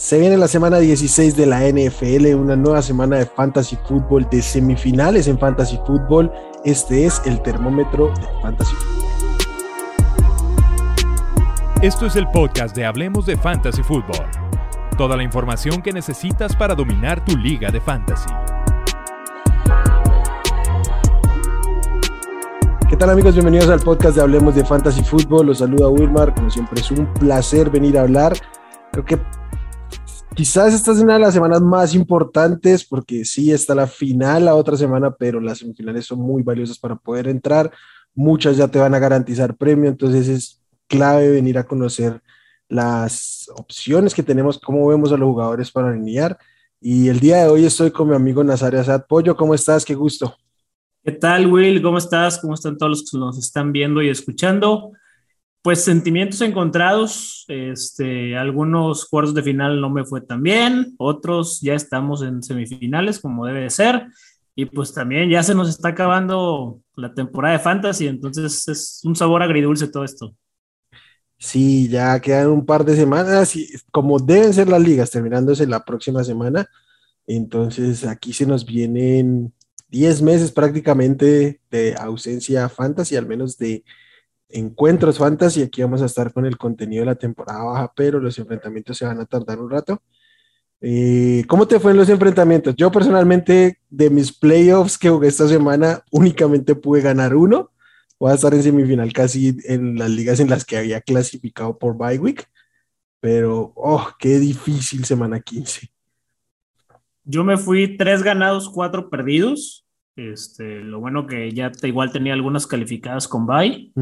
Se viene la semana 16 de la NFL, una nueva semana de fantasy fútbol, de semifinales en fantasy fútbol. Este es el termómetro de fantasy fútbol. Esto es el podcast de Hablemos de Fantasy Fútbol. Toda la información que necesitas para dominar tu liga de fantasy. ¿Qué tal amigos? Bienvenidos al podcast de Hablemos de Fantasy Fútbol. Los saluda Wilmar. Como siempre es un placer venir a hablar. Creo que Quizás esta es una de las semanas más importantes porque sí está la final la otra semana, pero las semifinales son muy valiosas para poder entrar. Muchas ya te van a garantizar premio, entonces es clave venir a conocer las opciones que tenemos, cómo vemos a los jugadores para alinear. Y el día de hoy estoy con mi amigo Nazario Asad. Pollo, ¿cómo estás? Qué gusto. ¿Qué tal, Will? ¿Cómo estás? ¿Cómo están todos los que nos están viendo y escuchando? Pues sentimientos encontrados. Este, algunos cuartos de final no me fue tan bien, otros ya estamos en semifinales como debe de ser. Y pues también ya se nos está acabando la temporada de fantasy, entonces es un sabor agridulce todo esto. Sí, ya quedan un par de semanas y como deben ser las ligas, terminándose la próxima semana. Entonces aquí se nos vienen 10 meses prácticamente de ausencia fantasy, al menos de encuentros fantasy. Aquí vamos a estar con el contenido de la temporada baja, pero los enfrentamientos se van a tardar un rato. Eh, ¿Cómo te fue en los enfrentamientos? Yo personalmente, de mis playoffs que jugué esta semana, únicamente pude ganar uno. Voy a estar en semifinal casi en las ligas en las que había clasificado por bye week. Pero, oh, qué difícil semana 15. Yo me fui tres ganados, cuatro perdidos. Este, lo bueno que ya te, igual tenía algunas calificadas con bye.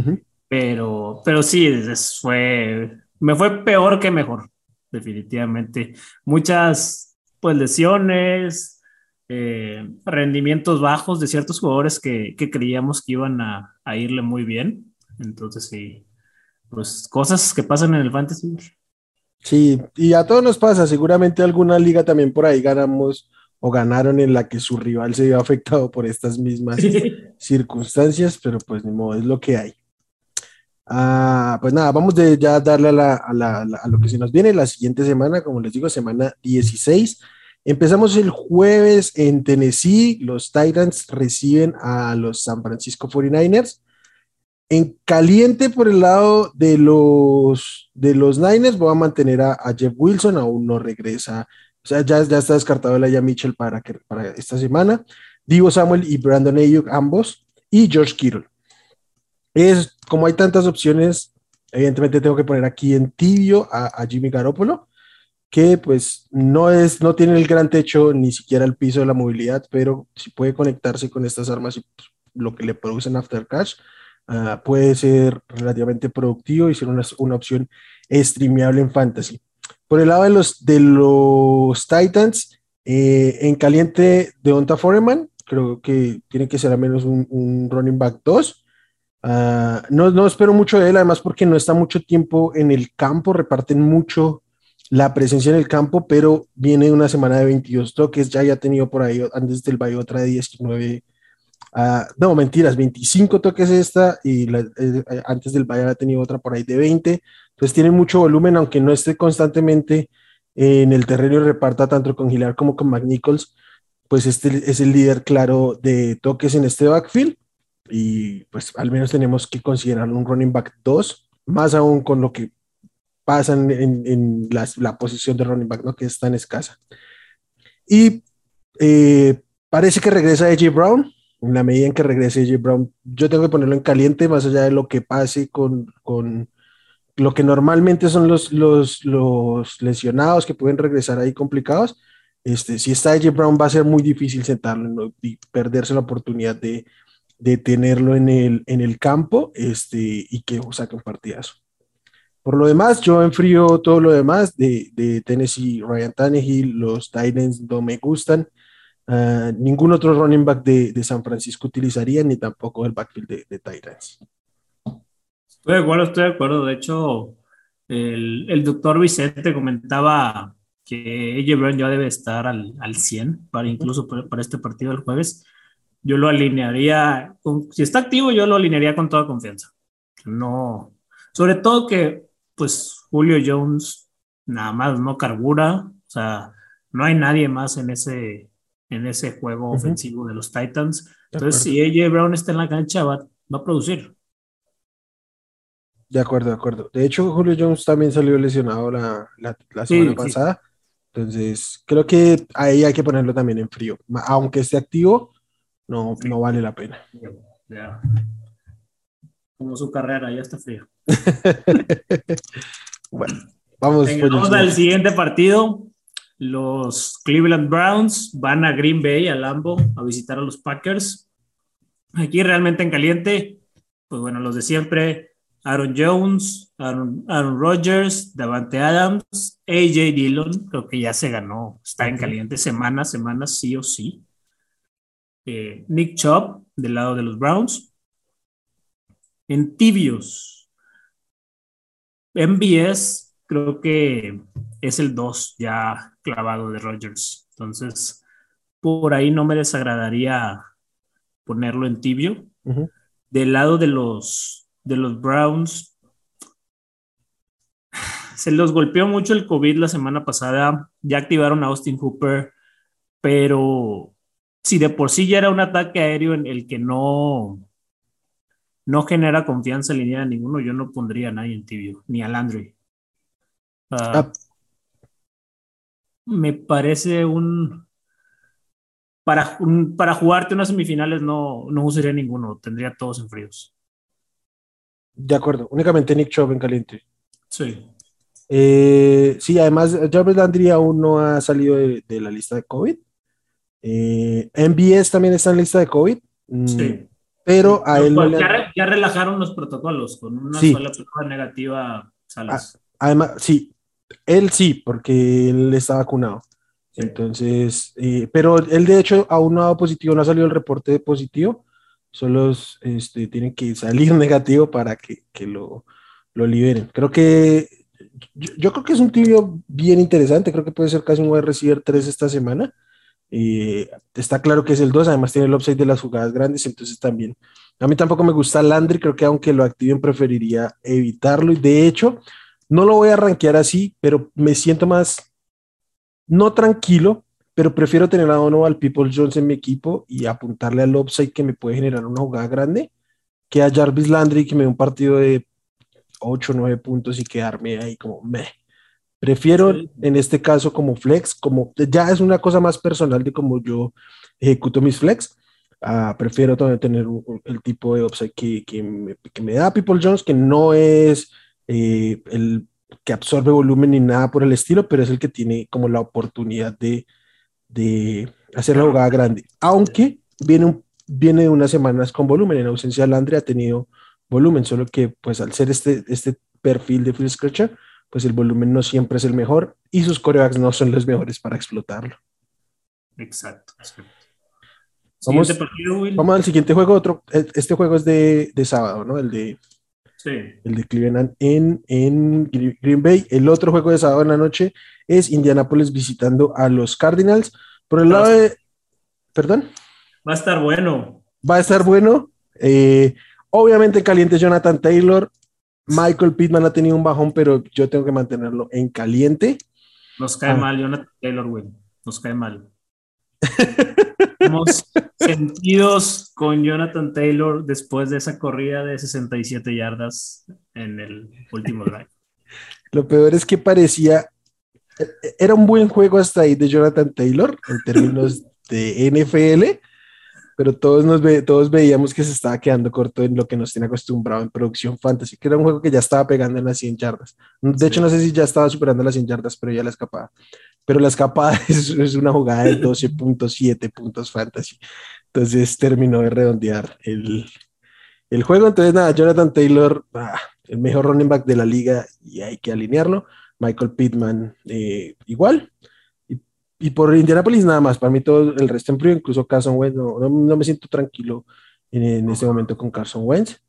Pero, pero sí, fue, me fue peor que mejor, definitivamente. Muchas pues, lesiones, eh, rendimientos bajos de ciertos jugadores que, que creíamos que iban a, a, irle muy bien. Entonces, sí, pues cosas que pasan en el fantasy. Sí, y a todos nos pasa, seguramente alguna liga también por ahí ganamos o ganaron en la que su rival se vio afectado por estas mismas circunstancias, pero pues ni modo, es lo que hay. Ah, pues nada, vamos de ya darle a, lo que se nos viene la siguiente semana, como les digo, semana 16. Empezamos el jueves en Tennessee, los Titans reciben a los San Francisco 49ers. En caliente por el lado de los, de los Niners, voy a mantener a, Jeff Wilson, aún no regresa, o sea, ya, ya está descartado el Aya Mitchell para, para esta semana. Divo Samuel y Brandon Ayuk, ambos, y George Kittle. Es como hay tantas opciones, evidentemente tengo que poner aquí en tibio a, Jimmy Garoppolo, que pues no es, no tiene el gran techo ni siquiera el piso de la movilidad, pero si puede conectarse con estas armas y pues, lo que le producen after cash, ah, puede ser relativamente productivo y ser una, una opción streameable en fantasy. Por el lado de los, de los Titans, eh, en caliente de Onta Foreman, creo que tiene que ser al menos un, un running back 2. Ah, no, no espero mucho de él, además porque no está mucho tiempo en el campo, reparten mucho la presencia en el campo, pero viene una semana de 22 toques, ya ha tenido por ahí antes del Valle otra de 19, uh, no, mentiras, 25 toques esta y eh, antes del Valle ha tenido otra por ahí de 20, entonces tiene mucho volumen, aunque no esté constantemente en el terreno y reparta tanto con Gilar como con McNichols, pues este es el líder claro de toques en este backfield y pues al menos tenemos que considerar un running back 2, más aún con lo que pasa en, la, posición de running back, ¿no? que es tan escasa. Y eh, parece que regresa AJ Brown, en la medida en que regrese AJ Brown, yo tengo que ponerlo en caliente, más allá de lo que pase con, con lo que normalmente son los, los, los lesionados que pueden regresar ahí complicados. Este, si está AJ Brown va a ser muy difícil sentarlo y perderse la oportunidad de, de tenerlo en el, en el campo este, y que saque un partidazo. Por lo demás, yo enfrío todo lo demás de, de Tennessee, Ryan Tannehill, los Titans no me gustan. Ah, ningún otro running back de, de, San Francisco utilizaría, ni tampoco el backfield de, de Titans. Estoy de acuerdo, estoy de acuerdo. De hecho, el, el doctor Vicente comentaba que AJ Brown ya debe estar al, al 100 para incluso para, para este partido del jueves yo lo alinearía, si está activo, yo lo alinearía con toda confianza. No, sobre todo que, pues, Julio Jones nada más no carbura, o sea, no hay nadie más en ese, en ese juego ofensivo de los Titans. Entonces, si AJ Brown está en la cancha, va, va a producir. De acuerdo, de acuerdo. De hecho, Julio Jones también salió lesionado la, semana pasada. Entonces, creo que ahí hay que ponerlo también en frío. Aunque esté activo, no, no vale la pena. Como su carrera, ya está frío. bueno, vamos. vamos al siguiente partido. Los Cleveland Browns van a Green Bay, a Lambo, a visitar a los Packers. Aquí realmente en caliente, pues bueno, los de siempre, Aaron Jones, Aaron, Rodgers, Davante Adams, AJ Dillon, creo que ya se ganó, está en caliente semana, semana sí o sí. Eh, Nick Chubb, del lado de los Browns. En tibios, MBS, creo que es el 2 ya clavado de Rodgers. Entonces, por ahí no me desagradaría ponerlo en tibio. Del lado de los de los Browns. Se los golpeó mucho el COVID la semana pasada. Ya activaron a Austin Hooper, pero si de por sí ya era un ataque aéreo en el que no, no genera confianza en línea de ninguno, yo no pondría a nadie en tibio, ni a Landry. Ah, ah. Me parece un para, para jugarte unas semifinales no, no usaría ninguno, tendría todos en fríos. De acuerdo, únicamente Nick Chubb en caliente. Sí. Eh, sí, además, Jarvis Landry aún no ha salido de, la lista de COVID. Eh, MBS también está en lista de COVID. Mm, sí. Pero a él. Pues, ya, relajaron los protocolos con una sola prueba negativa. Salas. Además, sí, él sí, porque él está vacunado. Entonces, eh, pero él de hecho aún no ha dado positivo, no ha salido el reporte de positivo solo este, tienen que salir negativo para que, lo, liberen. Creo que yo, creo que es un tibio bien interesante, creo que puede ser casi un wide receiver 3 esta semana. Eh, está claro que es el 2, además tiene el upside de las jugadas grandes, entonces también. A mí tampoco me gusta Landry, creo que aunque lo activen preferiría evitarlo y de hecho no lo voy a rankear así, pero me siento más no tranquilo pero prefiero tener a Donovan People Jones en mi equipo y apuntarle al upside que me puede generar una jugada grande que a Jarvis Landry que me dé un partido de 8 o 9 puntos y quedarme ahí como me. Prefiero en este caso como flex, como ya es una cosa más personal de cómo yo ejecuto mis flex. Uh, prefiero tener el tipo de upside que, que, me, que, me, da People Jones, que no es eh, el que absorbe volumen ni nada por el estilo, pero es el que tiene como la oportunidad de, de hacer la jugada grande. Aunque viene, viene de unas semanas con volumen. En ausencia de Landry ha tenido volumen, solo que pues al ser este, este perfil de Phil Scratcher, pues el volumen no siempre es el mejor y sus corebacks no son los mejores para explotarlo. Exacto. Vamos, vamos, al siguiente juego. Otro, e, este juego es de, de sábado, ¿no? El de, sí. el de Cleveland en, en Green Bay. El otro juego de sábado en la noche es Indianapolis visitando a los Cardinals. Por el lado de. ¿Perdón? Va a estar bueno. Va a estar bueno. Eh, obviamente caliente Jonathan Taylor. Michael Pittman ha tenido un bajón, pero yo tengo que mantenerlo en caliente. Nos cae ah. mal Jonathan Taylor, güey. Nos cae mal. Hemos sentidos con Jonathan Taylor después de esa corrida de 67 yardas en el último drive. Lo peor es que parecía era un buen juego hasta ahí de Jonathan Taylor en términos de NFL, pero todos, nos todos veíamos que se estaba quedando corto en lo que nos tiene acostumbrado en producción fantasy, que era un juego que ya estaba pegando en las 100 yardas. De hecho, no sé si ya estaba superando las 100 yardas, pero ya la escapada. Pero la escapada es, una jugada de 12.7 puntos fantasy. Entonces terminó de redondear el, el juego. Entonces, nada, Jonathan Taylor, ah, el mejor running back de la liga y hay que alinearlo. Michael Pittman eh, igual. Y, por Indianapolis nada más, para mí todo el resto en frío, incluso Carson Wentz, no, me siento tranquilo en, en este momento con Carson Wentz.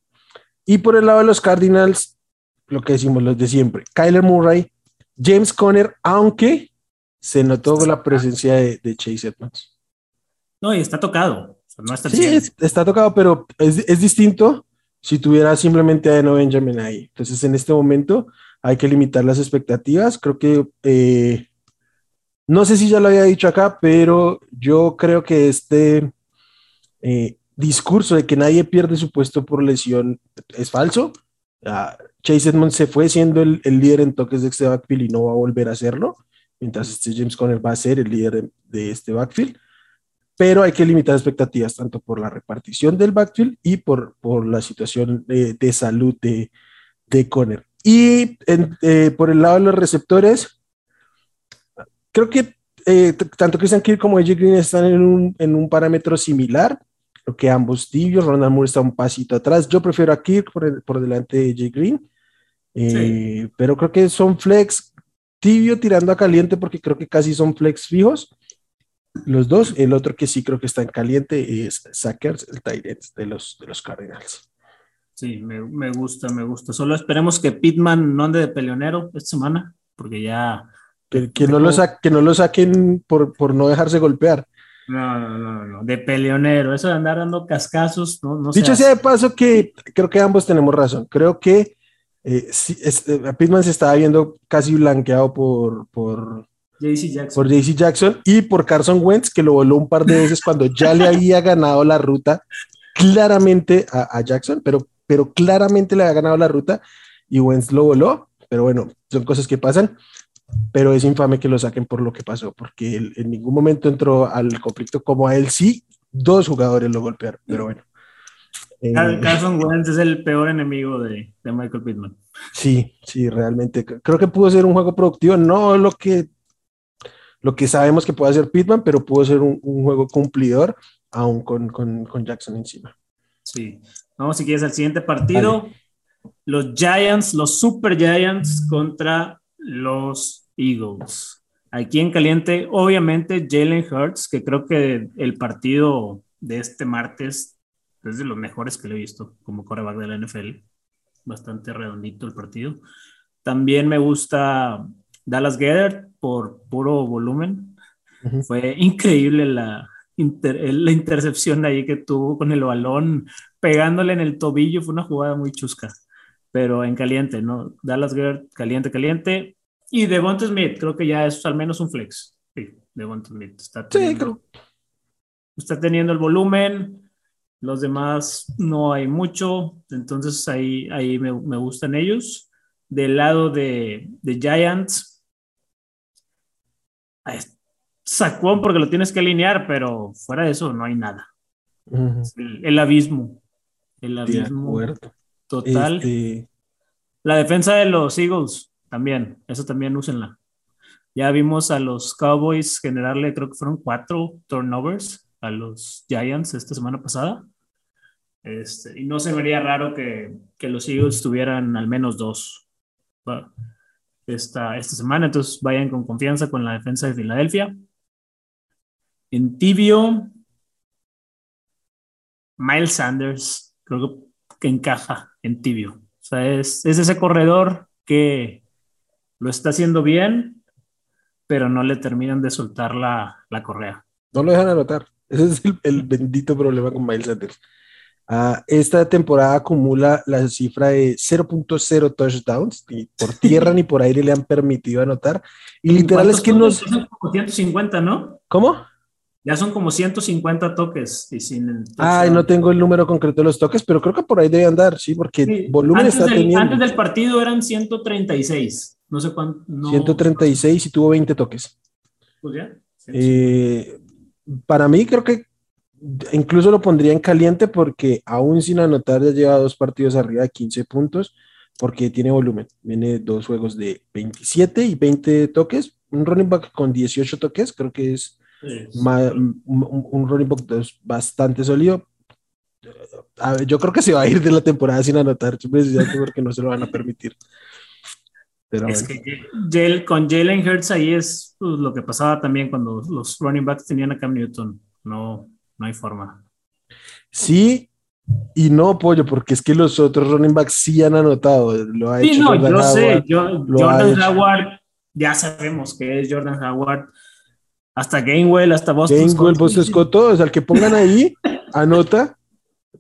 Y por el lado de los Cardinals, lo que decimos los de siempre, Kyler Murray, James Conner, aunque se notó la presencia de, Chase Edmonds. No, y está tocado. no está sí, está tocado, pero es, es, distinto si tuviera simplemente a Eno Benjamin ahí. Entonces, en este momento, hay que limitar las expectativas. Creo que, eh, no sé si ya lo había dicho acá, pero yo creo que este eh, discurso de que nadie pierde su puesto por lesión es falso. Ah, Chase Edmonds se fue siendo el, líder en toques de este backfield y no va a volver a hacerlo, mientras este James Conner va a ser el líder de, este backfield. Pero hay que limitar expectativas tanto por la repartición del backfield y por, por la situación de, salud de, de Conner. Y eh, por el lado de los receptores, creo que eh, tanto Christian Kirk como AJ Green están en un, en un parámetro similar. Creo que ambos tibios. Ronald Moore está un pasito atrás. Yo prefiero a Kirk por, por delante de AJ Green. Eh, pero creo que son flex tibio tirando a caliente porque creo que casi son flex fijos. Los dos. El otro que sí creo que está en caliente es Sackers, el tight de los, de los Cardinals. Sí, me, me, gusta, me gusta. Solo esperemos que Pitman no ande de peleonero esta semana, porque ya. Que, no, lo que no lo saquen por, por no dejarse golpear. No, no, no, no, de peleonero, eso de andar dando cascazos, no, no Dicho sea de paso que creo que ambos tenemos razón. Creo que eh, eh Pitman se estaba viendo casi blanqueado por, por, JC Jackson. por JC Jackson y por Carson Wentz, que lo voló un par de veces cuando ya le había ganado la ruta claramente a, a Jackson, pero pero claramente le ha ganado la ruta y Wentz lo voló, pero bueno, son cosas que pasan, pero es infame que lo saquen por lo que pasó, porque en ningún momento entró al conflicto como a él sí, dos jugadores lo golpearon, pero bueno. Eh, Carson Wentz es el peor enemigo de, Michael Pittman. Sí, sí, realmente. Creo que pudo ser un juego productivo, no lo que, lo que sabemos que puede hacer Pittman, pero pudo ser un, juego cumplidor, aún con, con Jackson encima. Sí, Vamos, si quieres, al siguiente partido. Los Giants, los Super Giants contra los Eagles. Aquí en caliente, obviamente, Jalen Hurts, que creo que el partido de este martes es de los mejores que le he visto como coreback de la NFL. Bastante redondito el partido. También me gusta Dallas Gether por puro volumen. Fue increíble la, la intercepción ahí que tuvo con el balón pegándole en el tobillo, fue una jugada muy chusca, pero en caliente, ¿no? Dallas Gerd, caliente, caliente. Y Devonta Smith, creo que ya es al menos un flex. Sí, Devonta Smith está teniendo, está teniendo el volumen, los demás no hay mucho, entonces ahí, ahí me, me gustan ellos. Del lado de, de Giants, sacó porque lo tienes que alinear, pero fuera de eso no hay nada. el, abismo. El abismo total. Este, la defensa de los Eagles también, eso también úsenla. Ya vimos a los Cowboys generarle, creo que fueron cuatro turnovers a los Giants esta semana pasada. Este, y no se vería raro que, que, los Eagles tuvieran al menos dos esta, esta semana. Entonces vayan con confianza con la defensa de Filadelfia. En tibio, Miles Sanders, creo que encaja en tibio. O sea, es, ese corredor que lo está haciendo bien, pero no le terminan de soltar la, correa. No lo dejan anotar. Ese es el, bendito problema con Miles Sanders. Ah, esta temporada acumula la cifra de 0.0 touchdowns, ni por tierra ni por aire le han permitido anotar. Y literal es que no. 150, ¿no? ¿Cómo? Ya son como 150 toques. Y sin Ay, no tengo el número concreto de los toques, pero creo que por ahí debe andar, sí, porque volumen está teniendo. Antes del partido eran 136. No sé cuánto. 136 y tuvo 20 toques. Pues ya. Eh, para mí, creo que incluso lo pondría en caliente porque aún sin anotar ya lleva dos partidos arriba de 15 puntos porque tiene volumen. Viene dos juegos de 27 y 20 toques. Un running back con 18 toques, creo que es un, running back bastante sólido. yo creo que se va a ir de la temporada sin anotar, porque no se lo van a permitir. Pero es que con Jalen Hurts ahí es pues, lo que pasaba también cuando los running backs tenían a Cam Newton. No, no hay forma. Sí, y no, Pollo, porque es que los otros running backs sí han anotado. Lo ha sí, no, yo sé. Jordan Howard, ya sabemos que es Jordan Howard hasta Gainwell, hasta Boston Gainwell, Boston Scott, todos, al que pongan ahí, anota,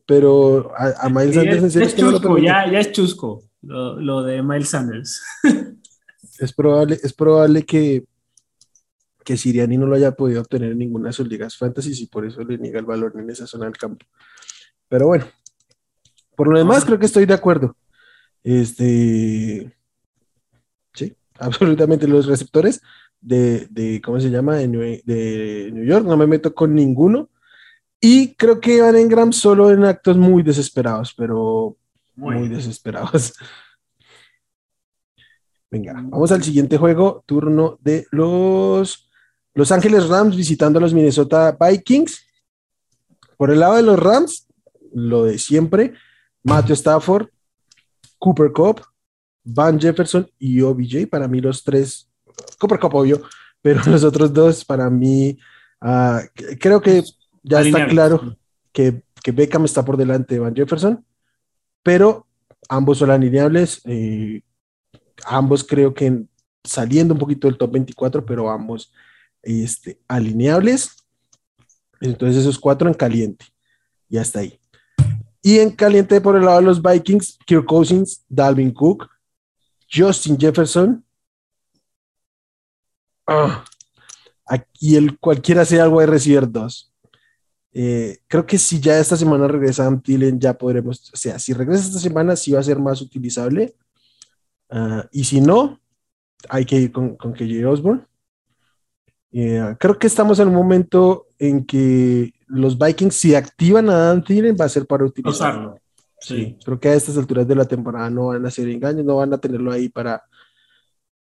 pero a, a Miles Sanders en serio es, chusco, ya, ya es chusco. lo, de Miles Sanders. es probable, es probable que, que Siriani no lo haya podido obtener en ninguna de sus ligas fantasy y por eso le niega el valor en esa zona del campo. Pero bueno, por lo demás creo que estoy de acuerdo. Este, sí, absolutamente los receptores de, de ¿cómo se llama? De New, York, no me meto con ninguno. Y creo que van en Gram solo en actos muy desesperados, pero muy desesperados. Venga, vamos al siguiente juego, turno de los Los Ángeles Rams visitando a los Minnesota Vikings. Por el lado de los Rams, lo de siempre, Matthew Stafford, Cooper Cup, Van Jefferson y OBJ, para mí los tres, Cooper Cup obvio, pero los otros dos para mí, ah, creo que ya está claro que, que Beckham está por delante de Van Jefferson, pero ambos son alineables, eh, ambos creo que saliendo un poquito del top 24, pero ambos este, alineables. Entonces esos cuatro en caliente. Y hasta ahí. Y en caliente por el lado de los Vikings, Kirk Cousins, Dalvin Cook, Justin Jefferson. Ah, aquí el cualquiera sea algo de recibir dos. Eh, creo que si ya esta semana regresa Antillen, ya podremos, o sea, si regresa esta semana, sí va a ser más utilizable. Ah, y si no, hay que ir con, con KJ Osborne. Eh, creo que estamos en un momento en que los Vikings, si activan a Dan va a ser para utilizarlo. Sí. Creo que a estas alturas de la temporada no van a hacer engaños, no van a tenerlo ahí para,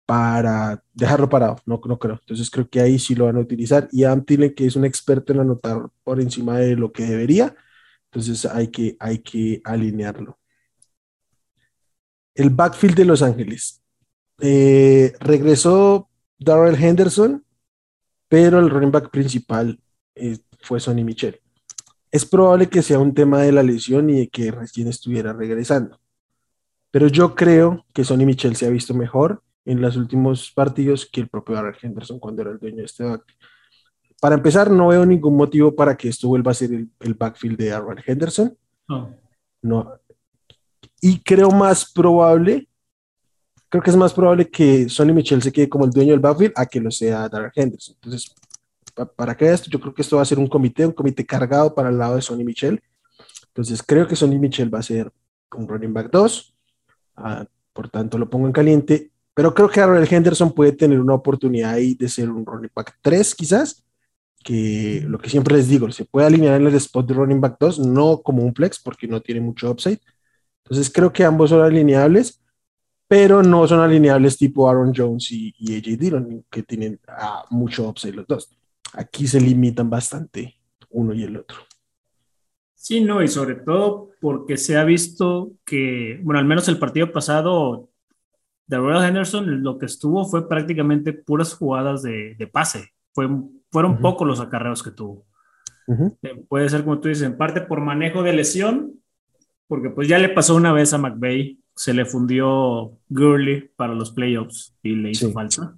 para dejarlo parado, no, creo. Entonces creo que ahí sí lo van a utilizar. Y Adam que es un experto en anotar por encima de lo que debería, entonces hay que, hay que alinearlo. El backfield de Los Ángeles. Eh, regresó Darrell Henderson, pero el running back principal eh, fue Sonny Michel. Es probable que sea un tema de la lesión y de que recién estuviera regresando. Pero yo creo que Sonny Michel se ha visto mejor en los últimos partidos que el propio Darrell Henderson cuando era el dueño de este backfield. Para empezar, no veo ningún motivo para que esto vuelva a ser el, backfield de Darrell Henderson. No. Y creo más probable, creo que es más probable que Sonny Michel se quede como el dueño del backfield a que lo sea Darrell Henderson. Entonces, para que esto, yo creo que esto va a ser un comité, un comité cargado para el lado de Sonny Michel. Entonces, creo que Sonny Michel va a ser un running back 2. Ah, por tanto, lo pongo en caliente. Pero creo que Aaron Henderson puede tener una oportunidad ahí de ser un running back 3, quizás. Que lo que siempre les digo, se puede alinear en el spot de running back 2, no como un flex, porque no tiene mucho upside. Entonces, creo que ambos son alineables pero no son alineables tipo Aaron Jones y, AJ Dillon, que tienen ah, mucho upside los dos. Aquí se limitan bastante uno y el otro. Sí, no, y sobre todo porque se ha visto que, bueno, al menos el partido pasado, de Royal Henderson lo que estuvo fue prácticamente puras jugadas de, pase. Fue, fueron pocos los acarreos que tuvo. Eh, puede ser, como tú dices, en parte por manejo de lesión, porque pues ya le pasó una vez a McVeigh, se le fundió Gurley para los playoffs y le hizo falta.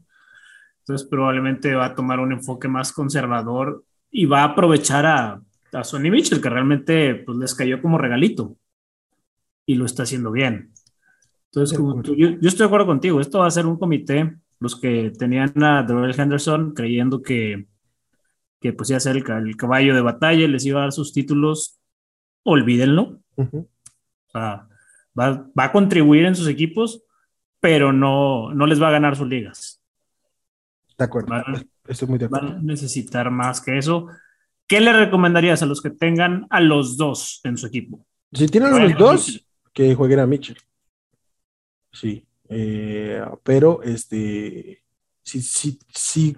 Entonces probablemente va a tomar un enfoque más conservador y va a aprovechar a, a Sonny Mitchell, que realmente pues, les cayó como regalito y lo está haciendo bien. Entonces, yo, estoy de acuerdo contigo, esto va a ser un comité, los que tenían a Darrell Henderson creyendo que, que pues iba a ser el, caballo de batalla, les iba a dar sus títulos, olvídenlo. va, va, a contribuir en sus equipos, pero no, no les va a ganar sus ligas. De acuerdo. Estoy muy de acuerdo. Van a necesitar más que eso. ¿Qué le recomendarías a los que tengan a los dos en su equipo? Si tienen a los dos, que jueguen a Mitchell. Sí. Eh, pero este. Si, si, si,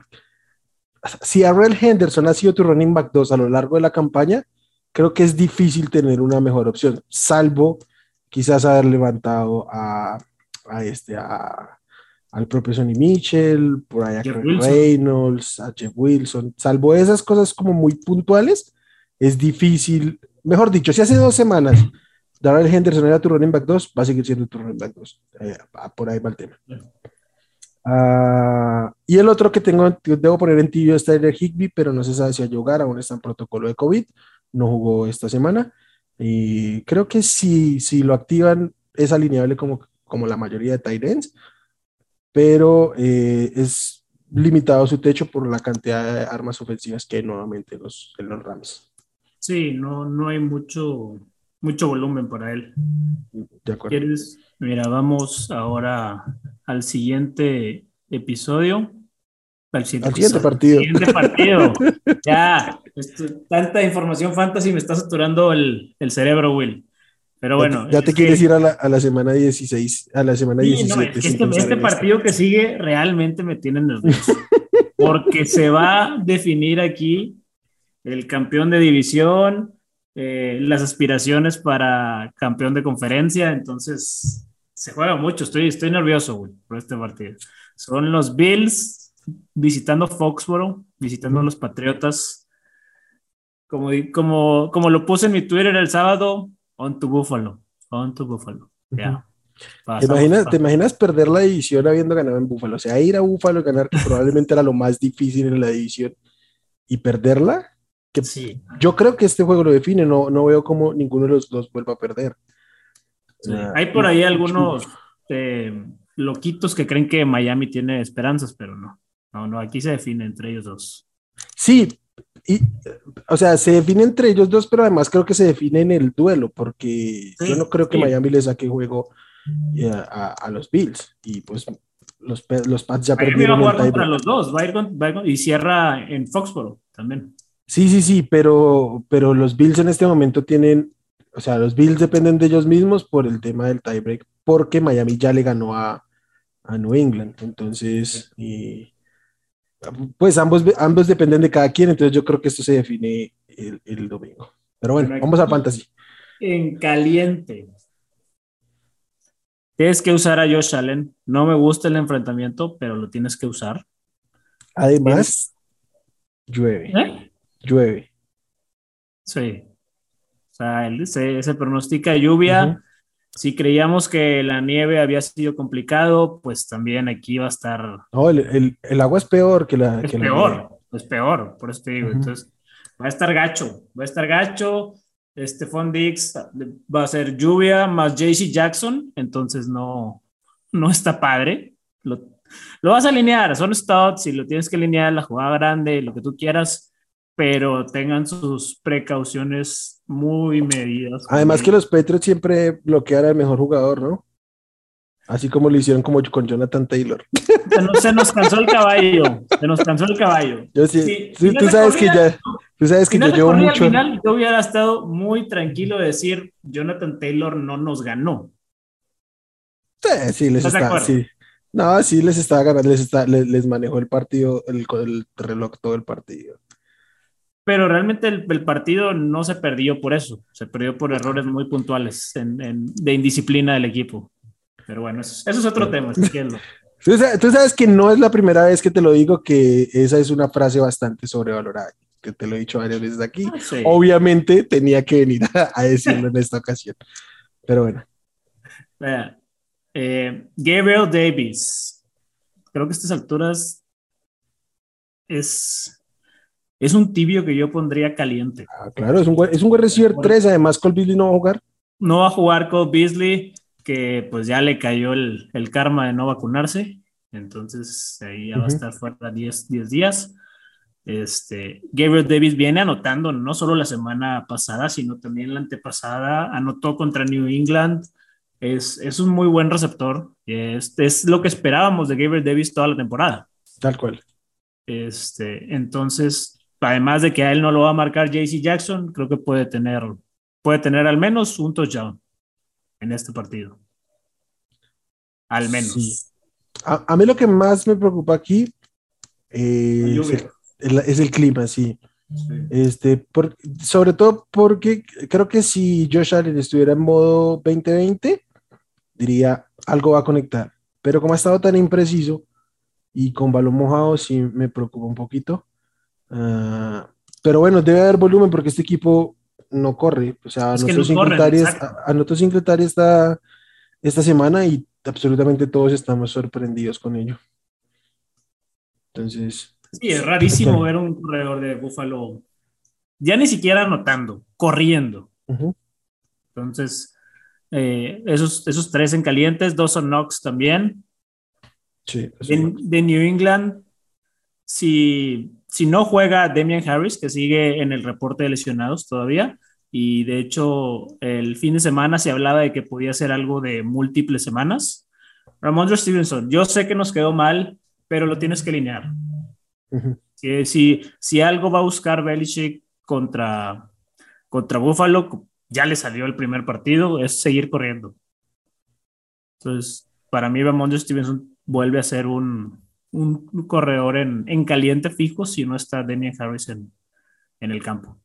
si Arrel Henderson ha sido tu running back 2 a lo largo de la campaña, creo que es difícil tener una mejor opción, salvo quizás haber levantado a, a este, a, al propio Sonny Mitchell, por allá a Reynolds, a Jeff Wilson, salvo esas cosas como muy puntuales, es difícil, mejor dicho, si hace dos semanas Darrell Henderson era tu running back 2, va a seguir siendo tu running back 2. Eh, por ahí va el tema. Ah, y el otro que tengo, debo poner en tibio es Tyler Higby, pero no se sabe si va a jugar, aún está en protocolo de COVID, no jugó esta semana. Y creo que si, si lo activan, es alineable como como la mayoría de Tyrants, pero eh, es limitado su techo por la cantidad de armas ofensivas que hay nuevamente en los, en los Rams. Sí, no, no hay mucho, mucho volumen para él. De acuerdo. ¿Quieres? Mira, vamos ahora al siguiente episodio. Al siguiente, al siguiente partido. Siguiente partido. ya, tanta información fantasy me está saturando el, el cerebro, Will. Pero bueno. Ya te, quieres ir a la, a la, semana 16, a la semana sí, 17. No, es que este, este partido que sigue realmente me tiene nervioso. porque se va a definir aquí el campeón de división, eh, las aspiraciones para campeón de conferencia. Entonces, se juega mucho. Estoy, estoy nervioso, güey, por este partido. Son los Bills visitando Foxboro, visitando a los Patriotas. Como, como, como lo puse en mi Twitter el sábado, on to Buffalo, on to Buffalo. Ya. ¿Te, imaginas, ¿Te imaginas perder la división habiendo ganado en Buffalo? O sea, ir a Buffalo y ganar, que probablemente era lo más difícil en la división, y perderla, que sí. yo creo que este juego lo define, no, no veo cómo ninguno de los dos vuelva a perder. Hay por ahí algunos eh, loquitos que creen que Miami tiene esperanzas, pero no. No, no, aquí se define entre ellos dos. Sí, y, o sea, se define entre ellos dos, pero además creo que se define en el duelo, porque yo no creo que Miami le saque juego eh, a, los Bills. Y pues los, los Pats ya Miami perdieron. Va a jugar contra los dos, va a, ir y cierra en Foxboro también. Sí, sí, sí, pero, pero los Bills en este momento tienen o sea, los Bills dependen de ellos mismos por el tema del tiebreak, porque Miami ya le ganó a, a New England. Entonces, pues ambos, ambos dependen de cada quien, entonces yo creo que esto se define el, domingo. Pero bueno, vamos a fantasy. En caliente. Tienes que usar a Josh Allen. No me gusta el enfrentamiento, pero lo tienes que usar. Además, llueve. ¿Eh? Llueve. Sí sea, se, pronostica lluvia. Si creíamos que la nieve había sido complicado, pues también aquí va a estar. No, el, agua es peor que la. Es que peor, es peor, por eso te digo. Entonces, va a estar gacho, va a estar gacho. Este Dix va a ser lluvia más JC Jackson, entonces no, no está padre. Lo, lo vas a alinear, son studs y lo tienes que alinear, la jugada grande, lo que tú quieras, pero tengan sus precauciones muy medidas. Además que los Patriots siempre bloquean al mejor jugador, ¿no? Así como lo hicieron como con Jonathan Taylor. Se nos, cansó el caballo. Se nos cansó el caballo. Yo sí. tú, sabes que ya. Tú sabes que yo llevo mucho. Al final, yo hubiera estado muy tranquilo de decir Jonathan Taylor no nos ganó. Sí, sí, les está. Sí. No, sí, les estaba ganando, les, está, les, manejó el partido, el, el reloj todo el partido pero realmente el, partido no se perdió por eso, se perdió por errores muy puntuales de indisciplina del equipo. Pero bueno, eso, es otro tema. Tú, sabes que no es la primera vez que te lo digo, que esa es una frase bastante sobrevalorada, que te lo he dicho varias veces aquí. Ah, Obviamente tenía que venir a, decirlo en esta ocasión. Pero bueno. Eh, Gabriel Davis. Creo que a estas alturas es es un tibio que yo pondría caliente. Ah, claro, es un, es un receiver 3, además Cole Beasley no va a jugar. No va a jugar Cole Beasley, que pues ya le cayó el, karma de no vacunarse, entonces ahí ya va a estar fuera 10, 10 días. Este, Gabriel Davis viene anotando no solo la semana pasada, sino también la antepasada, anotó contra New England, es, es un muy buen receptor, es, es lo que esperábamos de Gabriel Davis toda la temporada. Tal cual. Este, entonces, además de que a él no lo va a marcar JC Jackson, creo que puede tener, puede tener al menos un touchdown en este partido. Al menos. A, mí lo que más me preocupa aquí eh, es, el, clima, sí. Este, sobre todo porque creo que si Josh Allen estuviera en modo 2020, diría algo va a conectar. Pero como ha estado tan impreciso y con balón mojado, sí me preocupa un poquito. Ah, pero bueno, debe haber volumen porque este equipo no corre. O sea, anotó, Singletary, esta, esta semana y absolutamente todos estamos sorprendidos con ello. Entonces. Sí, es rarísimo ver un corredor de Búfalo ya ni siquiera anotando, corriendo. Entonces, Eh, esos, esos tres en calientes, dos son Knox también. Sí. De, de, New England, si, si no juega Damian Harris, que sigue en el reporte de lesionados todavía, y de hecho el fin de semana se hablaba de que podía ser algo de múltiples semanas. Ramondre Stevenson, yo sé que nos quedó mal, pero lo tienes que alinear. si, si algo va a buscar Belichick contra, contra Buffalo, ya le salió el primer partido, es seguir corriendo. Entonces, para mí, Ramondre Stevenson vuelve a ser un, un, corredor en, en, caliente fijo si no está Daniel Harris en, en el campo.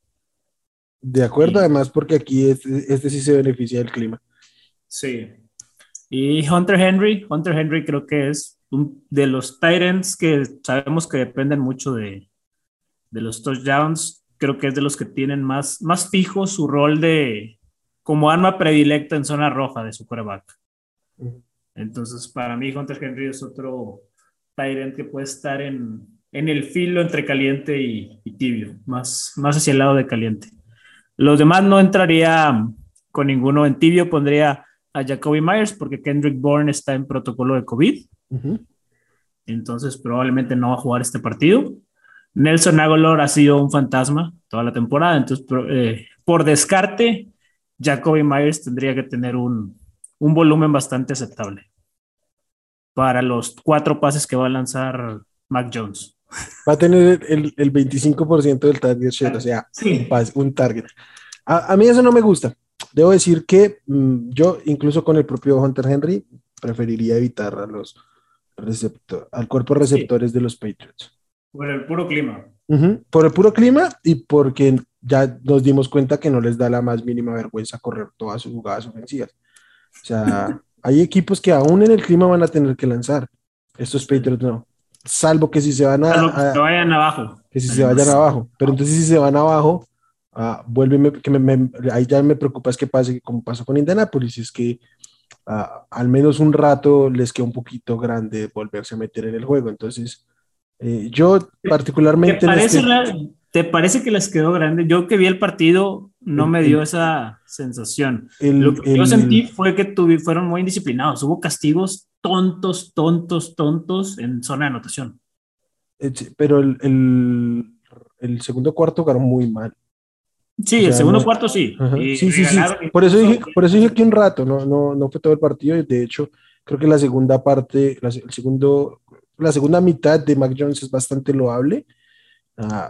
De acuerdo, además, porque aquí este, este, sí se beneficia del clima. Sí. Y Hunter Henry, Hunter Henry creo que es un, de los Titans que sabemos que dependen mucho de, de los touchdowns. Creo que es de los que tienen más, más fijo su rol de como arma predilecta en zona roja de su quarterback. Entonces, para mí, Hunter Henry es otro Tyrant que puede estar en, en el filo entre caliente y, y, tibio, más, más hacia el lado de caliente. Los demás no entraría con ninguno en tibio, pondría a Jacoby Myers porque Kendrick Bourne está en protocolo de COVID. Entonces probablemente no va a jugar este partido. Nelson Aguilar ha sido un fantasma toda la temporada, entonces eh, por descarte, Jacoby Myers tendría que tener un, un volumen bastante aceptable para los cuatro pases que va a lanzar Mac Jones. Va a tener el, el 25% del target share, o sea, un, un, target. A, a, mí eso no me gusta. Debo decir que mmm, yo, incluso con el propio Hunter Henry, preferiría evitar a los receptor, al cuerpo receptores sí. de los Patriots. Por el puro clima. Uh -huh. Por el puro clima y porque ya nos dimos cuenta que no les da la más mínima vergüenza correr todas sus jugadas ofensivas. O sea, hay equipos que aún en el clima van a tener que lanzar. Estos Patriots no salvo que si se van a, a que se vayan abajo. Que si se vayan abajo. Pero entonces si se van abajo, uh, vuelve, que me, me, ahí ya me preocupa es que pase como pasó con Indianapolis, es que uh, al menos un rato les queda un poquito grande volverse a meter en el juego. Entonces, eh, yo particularmente... ¿Te parece, este... la, ¿Te parece, que les quedó grande? Yo que vi el partido no el, me dio el, esa sensación. Lo que yo sentí fue que tuvi, fueron muy indisciplinados. Hubo castigos tontos, tontos, tontos en zona de anotación. Eh, Pero el, el, el segundo cuarto ganó muy mal. Sí, o sea, el segundo no, cuarto sí. sí, sí, sí. Por eso, dije, por eso dije que un rato, no, no, no fue todo el partido. De hecho, creo que la segunda parte, la, el segundo, la segunda mitad de Mac Jones es bastante loable. Uh,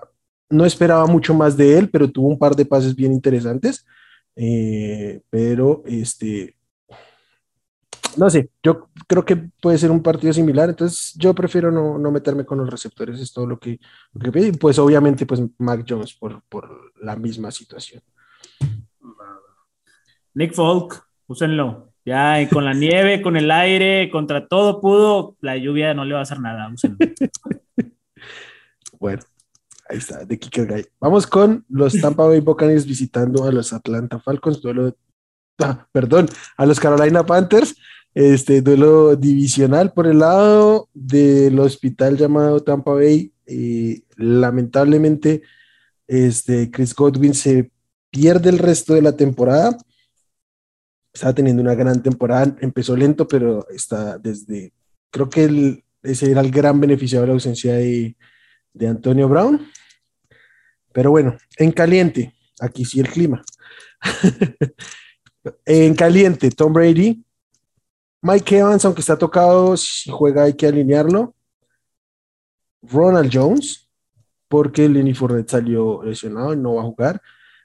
no esperaba mucho más de él, pero tuvo un par de pases bien interesantes. Eh, pero este, no sé, yo creo que puede ser un partido similar, entonces yo prefiero no, no meterme con los receptores, es todo lo que, lo que y pues obviamente pues Mac Jones por, por la misma situación. Nick Folk, úsenlo, ya y con la nieve, con el aire, contra todo pudo, la lluvia no le va a hacer nada, úsenlo. bueno, ahí está, de Kicker Guy. Vamos con los Tampa Bay Buccaneers visitando a los Atlanta Falcons, duelo ah, perdón, a los Carolina Panthers, este duelo divisional por el lado del hospital llamado Tampa Bay. Eh, lamentablemente, este, Chris Godwin se pierde el resto de la temporada. Estaba teniendo una gran temporada, empezó lento, pero está desde, creo que el, ese era el gran beneficiado de la ausencia de, de Antonio Brown. Pero bueno, en caliente, aquí sí el clima. en caliente, Tom Brady Mike Evans, aunque está tocado, si juega hay que alinearlo. Ronald Jones, porque Lenny Fournette salió lesionado y no va a jugar.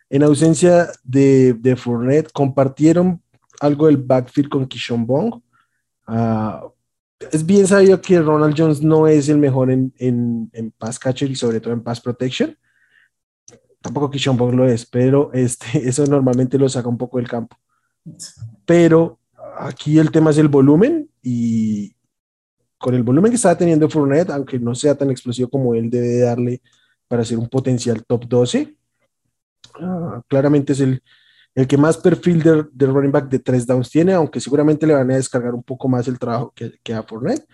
En ausencia de, de Fournette, compartieron algo del backfield con Kishon Bong. Es bien sabido que Ronald Jones no es el mejor en, en, en, pass catcher y sobre todo en pass protection. Tampoco Kishon Bong lo es, pero este, eso normalmente lo saca un poco del campo. Pero aquí el tema es el volumen y con el volumen que estaba teniendo Fournette, aunque no sea tan explosivo como él debe darle para ser un potencial top 12, uh, claramente es el, el, que más perfil de, de, running back de tres downs tiene, aunque seguramente le van a descargar un poco más el trabajo que, que a Fournette,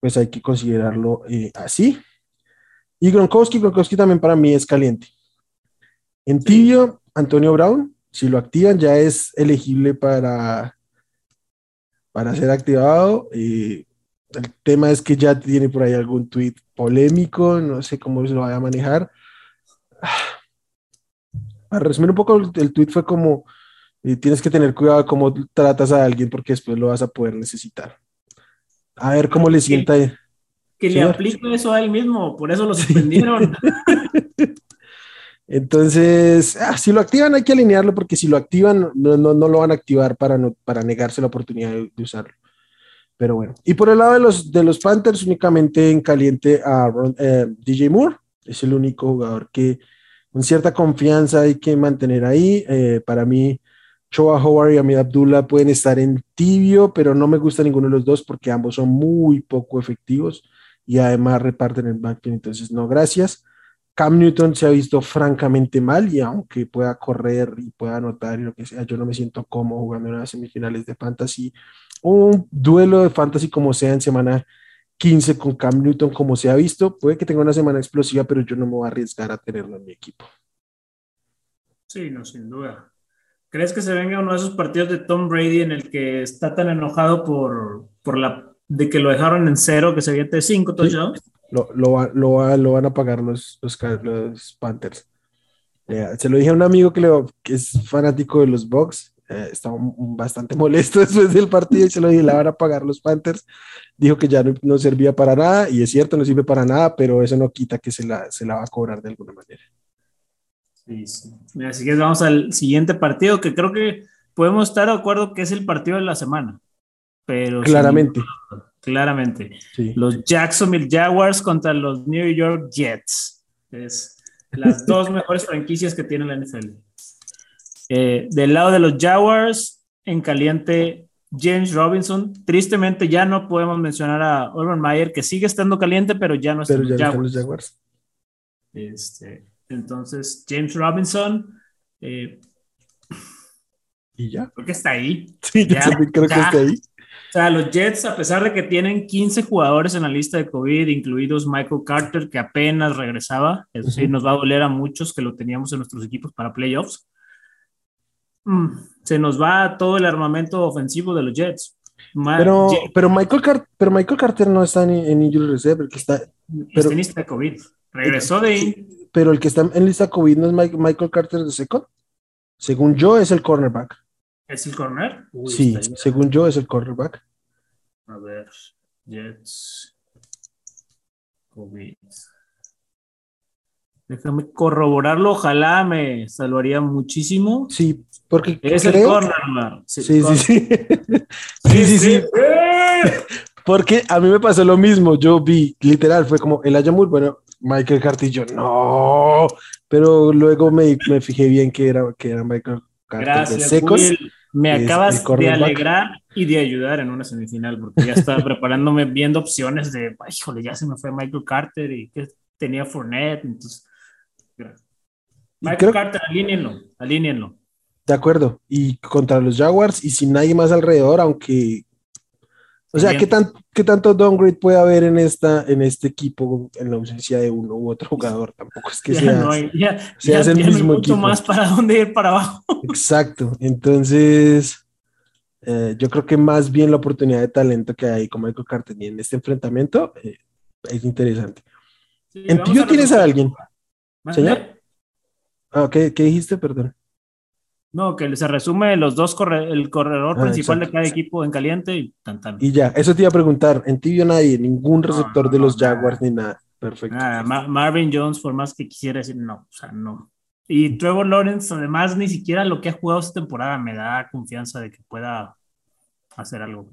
pues hay que considerarlo eh, así. Y Gronkowski, Gronkowski también para mí es caliente. En tibio, Antonio Brown, Si lo activan, ya es elegible para, para ser activado. Y el tema es que ya tiene por ahí algún tweet polémico, no sé cómo se lo vaya a manejar. Para resumir un poco, el tweet fue como, eh, tienes que tener cuidado cómo tratas a alguien porque después lo vas a poder necesitar. A ver cómo le sienta. Que le aplique eso a él mismo, por eso lo suspendieron. Entonces, ah, si lo activan hay que alinearlo porque si lo activan no, no, lo van a activar para, no, para negarse la oportunidad de, usarlo. Pero bueno, y por el lado de los, de los Panthers, únicamente en caliente a eh, DJ Moore, es el único jugador que con cierta confianza hay que mantener ahí. Eh, para mí, Choa Howard y Amid Abdullah pueden estar en tibio, pero no me gusta ninguno de los dos porque ambos son muy poco efectivos y además reparten el backfield, entonces no, gracias. Cam Newton se ha visto francamente mal y aunque pueda correr y pueda anotar y lo que sea, yo no me siento cómodo jugando en las semifinales de fantasy. Un duelo de fantasy como sea en semana 15 con Cam Newton como se ha visto, puede que tenga una semana explosiva, pero yo no me voy a arriesgar a tenerlo en mi equipo. Sí, no, sin duda. ¿Crees que se venga uno de esos partidos de Tom Brady en el que está tan enojado por, por la de que lo dejaron en cero, que se vierte cinco touchdowns? Lo, lo, lo, lo, van a pagar los, los, Panthers. se lo dije a un amigo que, le, que es fanático de los Bucks. Eh, estaba bastante molesto después del partido y se lo dije, la van a pagar los Panthers. Dijo que ya no, no, servía para nada y es cierto, no sirve para nada, pero eso no quita que se la, se la va a cobrar de alguna manera. Así que vamos al siguiente partido, que creo que podemos estar de acuerdo que es el partido de la semana. Pero claramente. claramente. Los Jacksonville Jaguars contra los New York Jets. Es las dos mejores franquicias que tiene la NFL. Eh, del lado de los Jaguars, en caliente, James Robinson. Tristemente ya no podemos mencionar a Urban Meyer, que sigue estando caliente, pero ya no está en los Jaguars. Este, entonces, James Robinson. Eh, y ya. Creo que está ahí. Sí, yo también creo que está ahí. O sea, los Jets, a pesar de que tienen 15 jugadores en la lista de COVID, incluidos Michael Carter, que apenas regresaba, eso sí, nos va a doler a muchos que lo teníamos en nuestros equipos para playoffs. Mm, se nos va todo el armamento ofensivo de los Jets. pero, pero, Michael Carter, pero Michael Carter no está en, en injury reserve, que está. Pero, está en lista de COVID. Regresó de ahí pero el que está en lista COVID no es Michael Carter de second. Según yo, es el cornerback. ¿Es el corner? sí, según yo, es el cornerback. A ver, Jets. COVID. Déjame corroborarlo, ojalá me salvaría muchísimo. Sí, porque es el corner, Sí, sí, sí. Sí, sí, sí. sí. Porque a mí me pasó lo mismo. Yo vi, literal, fue como el Ayamur, bueno, Michael Cartillo, no, pero luego me, me, fijé bien que era, que era Michael Cartillo Gracias, Secos. Me acabas de alegrar y de ayudar en una semifinal, porque ya estaba preparándome viendo opciones de, híjole, ya se me fue Michael Carter y que tenía Fournette, entonces. Michael Carter, alíñenlo, alíñenlo. De acuerdo, y contra los Jaguars y sin nadie más alrededor, aunque o sea, ¿qué, tan, ¿qué tanto downgrade puede haber en, esta, en este equipo en la ausencia de uno u otro jugador? Tampoco es que sea, no hay, ya, el mismo mucho más para dónde ir para abajo. Exacto. Entonces, eh, yo creo que más bien la oportunidad de talento que hay con Michael Carter en este enfrentamiento eh, es interesante. ¿En ti tienes a alguien? ¿Señor? Ah, ¿qué, ¿Qué dijiste? Perdón. No, que se resume los dos el corredor ah, principal de cada equipo en caliente y tan, Y ya, eso te iba a preguntar. En tibio nadie, ningún receptor de los Jaguars ni nada. Perfecto. Marvin Jones, por más que quisiera decir, no, o sea, no. Y Trevor Lawrence, además, ni siquiera lo que ha jugado esta temporada me da confianza de que pueda hacer algo.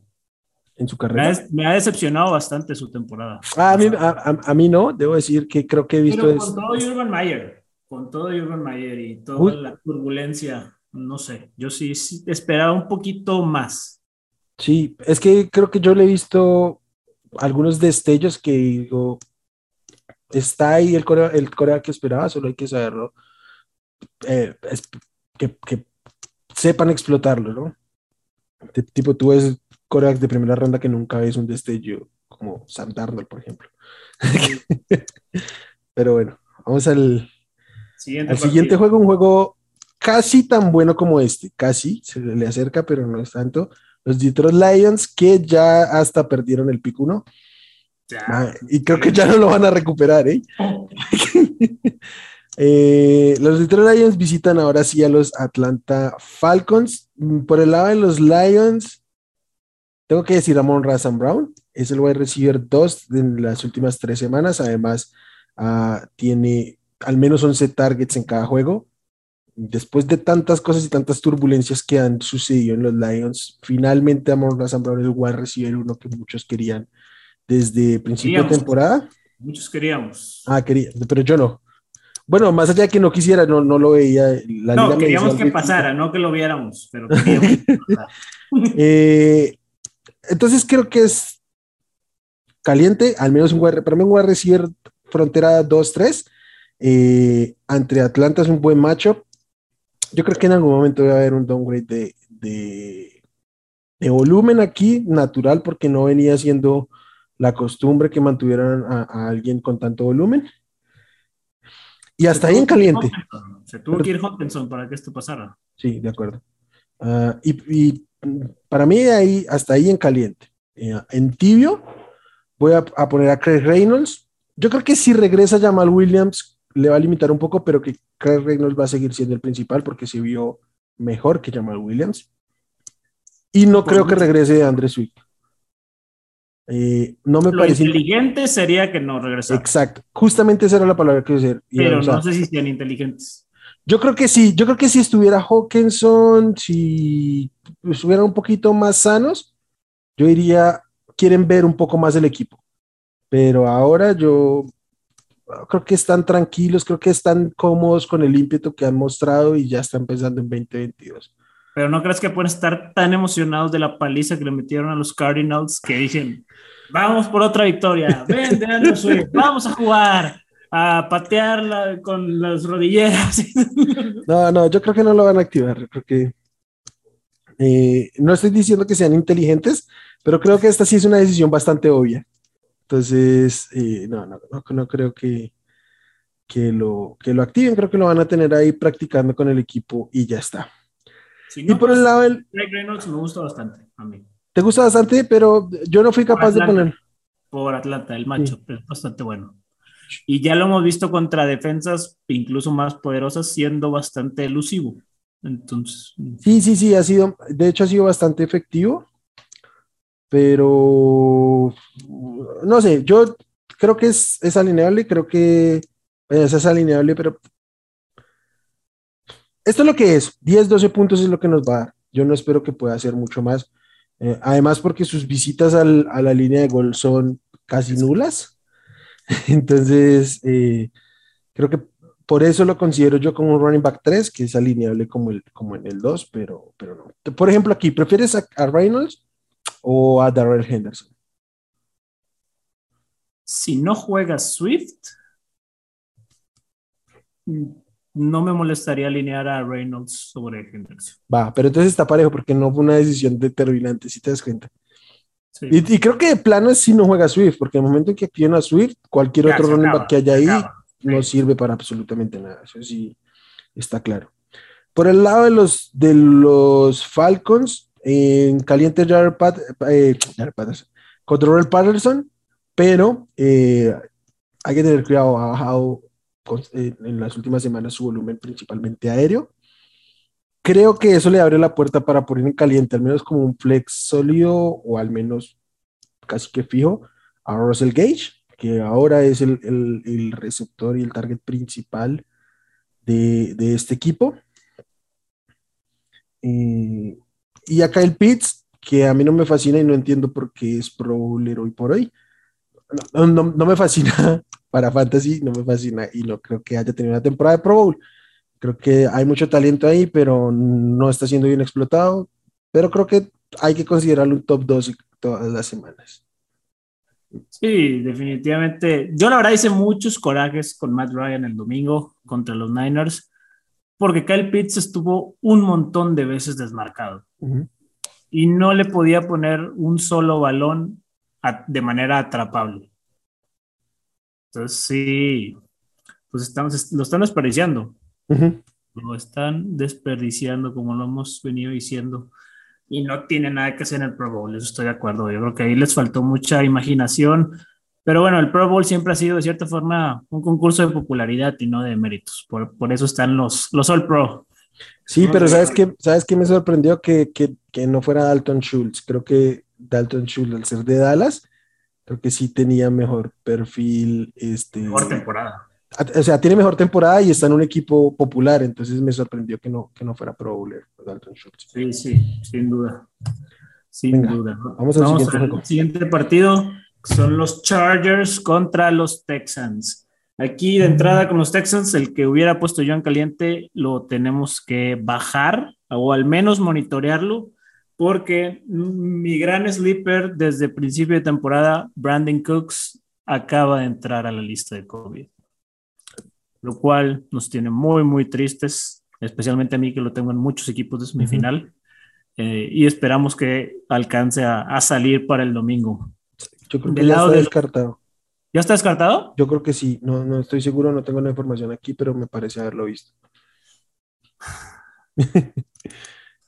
En su carrera. Me ha, decepcionado bastante su temporada. Ah, a, mí, a, mí no, debo decir que creo que he visto. Pero con todo Urban Mayer, con todo Urban Mayer y toda la turbulencia no sé, yo sí, esperaba un poquito más. Sí, es que creo que yo le he visto algunos destellos que digo, está ahí el Corea, el Corea que esperaba, solo hay que saberlo, eh, que, sepan explotarlo, ¿no? tipo, tú ves Corea de primera ronda que nunca ves un destello como Sam Darnold, por ejemplo. Pero bueno, vamos al siguiente, al siguiente juego, un juego casi tan bueno como este, casi, se le acerca, pero no es tanto. Los Detroit Lions, que ya hasta perdieron el pick 1. Ah, y creo que ya no lo van a recuperar, ¿eh? eh, los Detroit Lions visitan ahora sí a los Atlanta Falcons. Por el lado de los Lions, tengo que decir a Mon Razan Brown, es el wide receiver 2 en las últimas tres semanas. Además, ah, tiene al menos 11 targets en cada juego. Después de tantas cosas y tantas turbulencias que han sucedido en los Lions, finalmente Amon Razan Brown es el wide receiver uno que muchos querían desde principio de temporada. Muchos queríamos. Ah, quería, pero yo no. Bueno, más allá de que no quisiera, no, no lo veía. no, queríamos que pasara, no que lo viéramos, pero queríamos eh, entonces creo que es caliente, al menos un para mí un wide receiver frontera 2-3. Eh, entre Atlanta es un buen matchup. Yo creo que en algún momento va a haber un downgrade de, de, de volumen aquí, natural, porque no venía siendo la costumbre que mantuvieran a, alguien con tanto volumen. Y hasta ahí en caliente. Se tuvo que ir Hopkinson para que esto pasara. Sí, de acuerdo. Ah, y, para mí ahí, hasta ahí en caliente. Eh, en tibio, voy a, poner a Craig Reynolds. Yo creo que si regresa Jamal Williams, le va a limitar un poco, pero que Craig Reynolds va a seguir siendo el principal porque se vio mejor que Jamal Williams. Y no creo que regrese André Swift. Eh, no me Lo parece. inteligente sería que no regresara. Exacto, justamente esa era la palabra que decir. Pero no sé si sean inteligentes. Yo creo que sí, yo creo que si estuviera Hawkinson, si estuvieran un poquito más sanos, yo diría, quieren ver un poco más el equipo. Pero ahora yo creo que están tranquilos, creo que están cómodos con el ímpetu que han mostrado y ya están pensando en 2022. Pero no crees que pueden estar tan emocionados de la paliza que le metieron a los Cardinals que dicen, vamos por otra victoria, ven, vamos a jugar, a patearla con las rodilleras. No, no, yo creo que no lo van a activar, creo que eh, no estoy diciendo que sean inteligentes, pero creo que esta sí es una decisión bastante obvia. Entonces, eh, no, no, no, no, creo que, que, lo, que lo activen, creo que lo van a tener ahí practicando con el equipo y ya está y por el lado del... Reynolds me gusta bastante a mí. Te gusta bastante, pero yo no fui capaz de poner. Por Atlanta, el macho, es bastante bueno. Y ya lo hemos visto contra defensas incluso más poderosas, siendo bastante elusivo. Entonces. Sí, sí, sí, ha sido, de hecho ha sido bastante efectivo. Pero no sé, yo creo que es, es alineable, creo que es alineable, pero esto es lo que es, 10, 12 puntos es lo que nos va a dar. Yo no espero que pueda hacer mucho más. Eh, además, porque sus visitas a la línea de gol son casi nulas. Entonces, eh, creo que por eso lo considero yo como un running back 3, que es alineable como, el, como en el 2, pero, pero no. Por ejemplo, aquí, ¿prefieres a, a Reynolds o a Darrell Henderson? Si no juega Swift, no me molestaría alinear a Reynolds sobre Henderson. Va, pero entonces está parejo porque no fue una decisión determinante, si te das cuenta. Y, creo que de plano si no juega Swift, porque en el momento en que activen a Swift, cualquier otro running back que haya ahí no sirve para absolutamente nada. Eso sí está claro. Por el lado de los, de los Falcons, en caliente Jared, Pat, eh, Patterson, pero eh, hay que tener cuidado, ha bajado en las últimas semanas su volumen principalmente aéreo. Creo que eso le abre la puerta para poner en caliente, al menos como un flex sólido o al menos casi que fijo, a Russell Gage, que ahora es el, receptor y el target principal de, de este equipo. Eh, y acá el Pitts, que a mí no me fascina y no entiendo por qué es pro hoy por hoy. No, no, no, me fascina para Fantasy no me fascina y no creo que haya tenido una temporada de Pro Bowl. Creo que hay mucho talento ahí, pero no está siendo bien explotado. Pero creo que hay que considerarlo un top 2 todas las semanas. Sí, definitivamente. Yo la verdad hice muchos corajes con Matt Ryan el domingo contra los Niners, porque Kyle Pitts estuvo un montón de veces desmarcado y no le podía poner un solo balón de manera atrapable. Entonces sí, pues estamos, lo están desperdiciando. Lo están desperdiciando, como lo hemos venido diciendo. Y no tiene nada que hacer en el Pro Bowl, eso estoy de acuerdo. Yo creo que ahí les faltó mucha imaginación. Pero bueno, el Pro Bowl siempre ha sido de cierta forma un concurso de popularidad y no de méritos. Por, por eso están los, los All Pro. Sí, pero ¿sabes qué, ¿sabes qué me sorprendió? Que, que, que no fuera Dalton Schultz. Creo que Dalton Schultz, al ser de Dallas, creo que sí tenía mejor perfil. Este, mejor temporada. O sea, tiene mejor temporada y está en un equipo popular, entonces me sorprendió que no, que no fuera Pro Bowler Dalton Schultz. Sí, sí, sin duda. Sin duda. Vamos, al, siguiente, siguiente partido. Son los Chargers contra los Texans. Aquí de entrada con los Texans, el que hubiera puesto yo en caliente lo tenemos que bajar o al menos monitorearlo porque mi gran sleeper desde principio de temporada, Brandon Cooks, acaba de entrar a la lista de COVID, lo cual nos tiene muy, muy tristes, especialmente a mí que lo tengo en muchos equipos de semifinal, eh, y esperamos que alcance a, salir para el domingo. Yo creo que ya está descartado. ¿Ya está descartado? Yo creo que sí, no, no estoy seguro, no tengo la información aquí, pero me parece haberlo visto.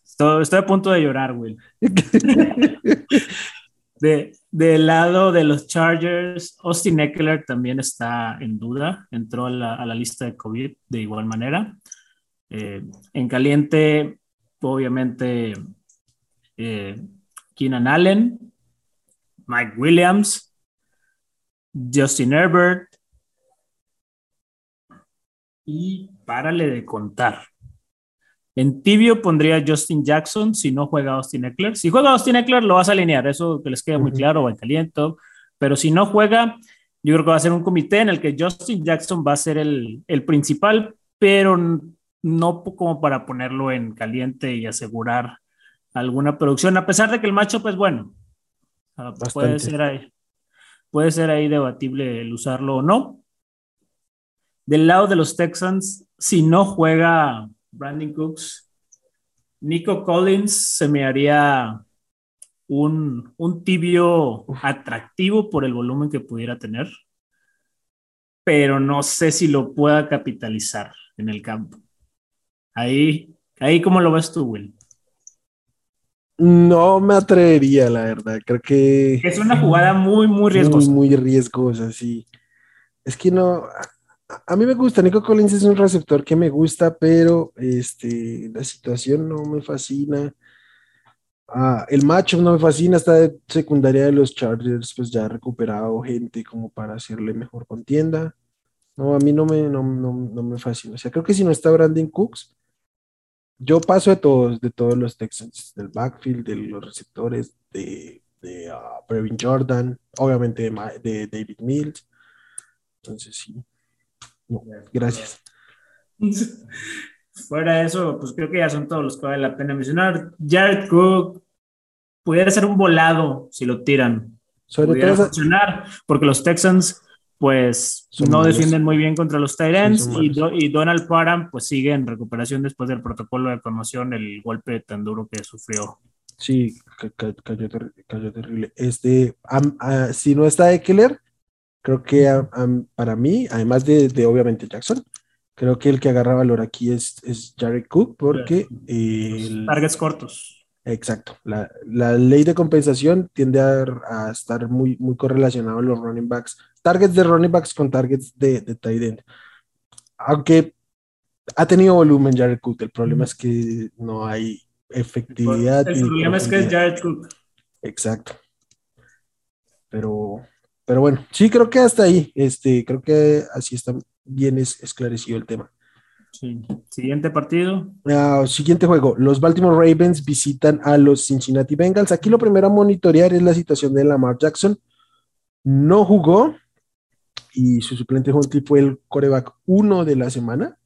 Estoy, a punto de llorar, Will. de, del lado de los Chargers, Austin Eckler también está en duda. Entró a la, lista de COVID de igual manera. Eh, en caliente, obviamente, eh, Keenan Allen, Mike Williams, Justin Herbert. Y párale de contar. En tibio pondría Justin Jackson si no juega Austin Eckler. Si juega Austin Eckler, lo vas a alinear, eso que les quede muy claro, o en caliente. Pero si no juega, yo creo que va a ser un comité en el que Justin Jackson va a ser el, principal, pero no como para ponerlo en caliente y asegurar alguna producción, a pesar de que el macho, pues bueno, ah, puede ser ahí, puede ser ahí debatible el usarlo o no. Del lado de los Texans, si no juega Brandon Cooks. Nico Collins se me haría un, tibio atractivo por el volumen que pudiera tener, pero no sé si lo pueda capitalizar en el campo. Ahí, ahí ¿cómo lo ves tú, Will? No me atrevería, la verdad. Creo que. Es una jugada muy, muy riesgosa. Muy, muy riesgosa, sí. Es que no a mí me gusta, Nico Collins es un receptor que me gusta, pero este, la situación no me fascina. Ah, el macho no me fascina, está de secundaria de los Chargers, pues ya ha recuperado gente como para hacerle mejor contienda. No, a mí no me, no, me fascina. O sea, creo que si no está Brandon Cooks, yo paso de todos, de todos los Texans, del backfield, de los receptores, de, de uh, Jordan, obviamente de, de David Mills. Entonces sí, gracias. Fuera de eso, pues creo que ya son todos los que vale la pena mencionar. Jared Cook pudiera ser un volado si lo tiran. Sobre todo funcionar, porque los Texans pues no defienden muy bien contra los Tyrants y, y, Donald Parham pues sigue en recuperación después del protocolo de conmoción, el golpe tan duro que sufrió. Sí, cayó, terrible. Este, si no está Eckler, Creo que para mí, además de, obviamente Jackson, creo que el que agarra valor aquí es, es Jared Cook porque... targets cortos. Exacto. La, ley de compensación tiende a, estar muy, muy correlacionado a los running backs. Targets de running backs con targets de, de tight end. Aunque ha tenido volumen Jared Cook, el problema es que no hay efectividad. El problema es que es Jared Cook. Exacto. Pero pero bueno, sí, creo que hasta ahí, este, creo que así está bien esclarecido el tema. Siguiente partido. Ah, siguiente juego. Los Baltimore Ravens visitan a los Cincinnati Bengals. Aquí lo primero a monitorear es la situación de Lamar Jackson. No jugó y su suplente Huntley fue el coreback uno de la semana.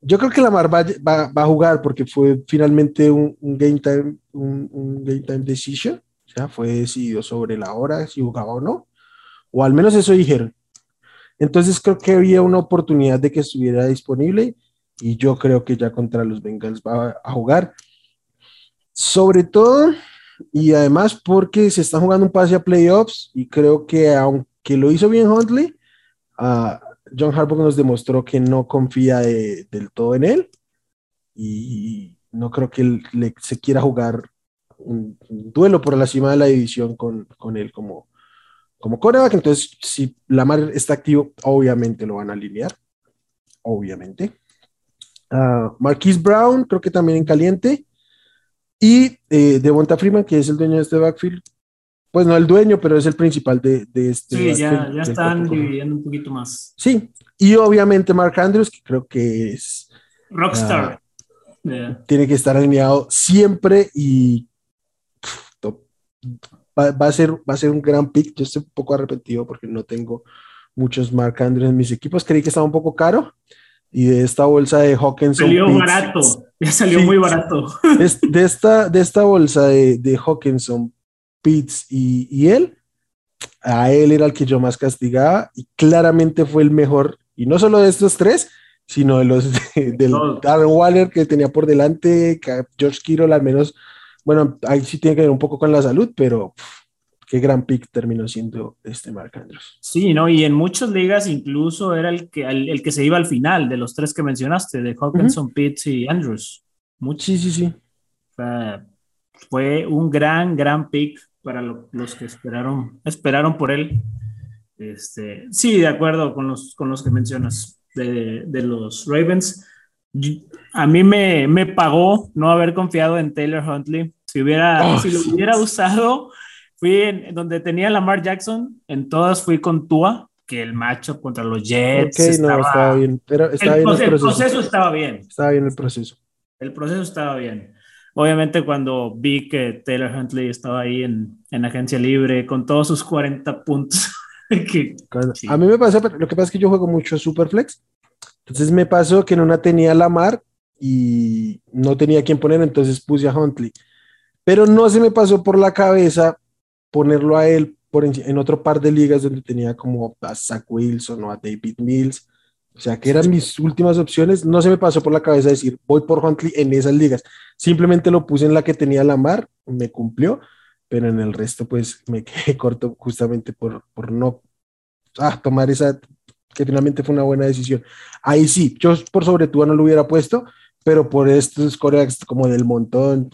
Yo creo que Lamar va, a jugar porque fue finalmente un, game time, un game time decision fue decidido sobre la hora si jugaba o no, o al menos eso dijeron. Entonces creo que había una oportunidad de que estuviera disponible y yo creo que ya contra los Bengals va a jugar. Sobre todo y además porque se está jugando un pase a playoffs y creo que aunque lo hizo bien Huntley, ah, John Harbaugh nos demostró que no confía del todo en él y no creo que él se quiera jugar un, duelo por la cima de la división con, con él como, como coreback. Entonces, si Lamar está activo, obviamente lo van a alinear. Obviamente. Uh, Marquise Brown, creo que también en caliente. Y eh, Devonta Freeman, que es el dueño de este backfield, pues no el dueño, pero es el principal de, de este. Sí, ya, ya están dividiendo un poquito más. Sí, y obviamente Mark Andrews, que creo que es. Rockstar. Ah, tiene que estar alineado siempre y va, a ser, va a ser un gran pick. Yo estoy un poco arrepentido porque no tengo muchos Mark Andrews en mis equipos. Creí que estaba un poco caro. Y de esta bolsa de Hawkinson. Salió barato, ya salió muy barato. De, esta, de esta bolsa de, de Hawkinson Pitts y, él, a él era el que yo más castigaba y claramente fue el mejor, y no solo de estos tres, sino de los del Darren Waller que tenía por delante, George Kittle al menos, bueno, ahí sí tiene que ver un poco con la salud, pero qué gran pick terminó siendo este Mark Andrews. Sí, ¿no? Y en muchas ligas incluso era el que, el, que se iba al final de los tres que mencionaste, de Hawkinson, Pitts y Andrews. Sí, sí, sí. fue un gran, gran pick para los que esperaron, esperaron por él. Este, sí, de acuerdo con los, con los que mencionas de, de los Ravens. A mí me, me, pagó no haber confiado en Taylor Huntley. Si, hubiera, oh, si lo hubiera usado, fui en, donde tenía Lamar Jackson, en todas fui con Tua, que el macho contra los Jets. estaba, no, estaba bien. Pero estaba el, bien el, proceso. el proceso estaba bien. Estaba bien el proceso. El proceso estaba bien. Obviamente cuando vi que Taylor Huntley estaba ahí en, en agencia libre con todos sus 40 puntos. A mí me pasa, lo que pasa es que yo juego mucho Superflex. Entonces me pasó que en una tenía Lamar y no tenía quien poner, entonces puse a Huntley. Pero no se me pasó por la cabeza ponerlo a él por en, en otro par de ligas donde tenía como a Zach Wilson o a David Mills o sea, que eran mis últimas opciones. No se me pasó por la cabeza decir, voy por Huntley en esas ligas. Simplemente lo puse en la que tenía la mar, me cumplió, pero en el resto, pues me quedé corto justamente por, por no ah, tomar esa, que finalmente fue una buena decisión. Ahí sí, yo por sobre todo no lo hubiera puesto, pero por estos corebacks como del montón,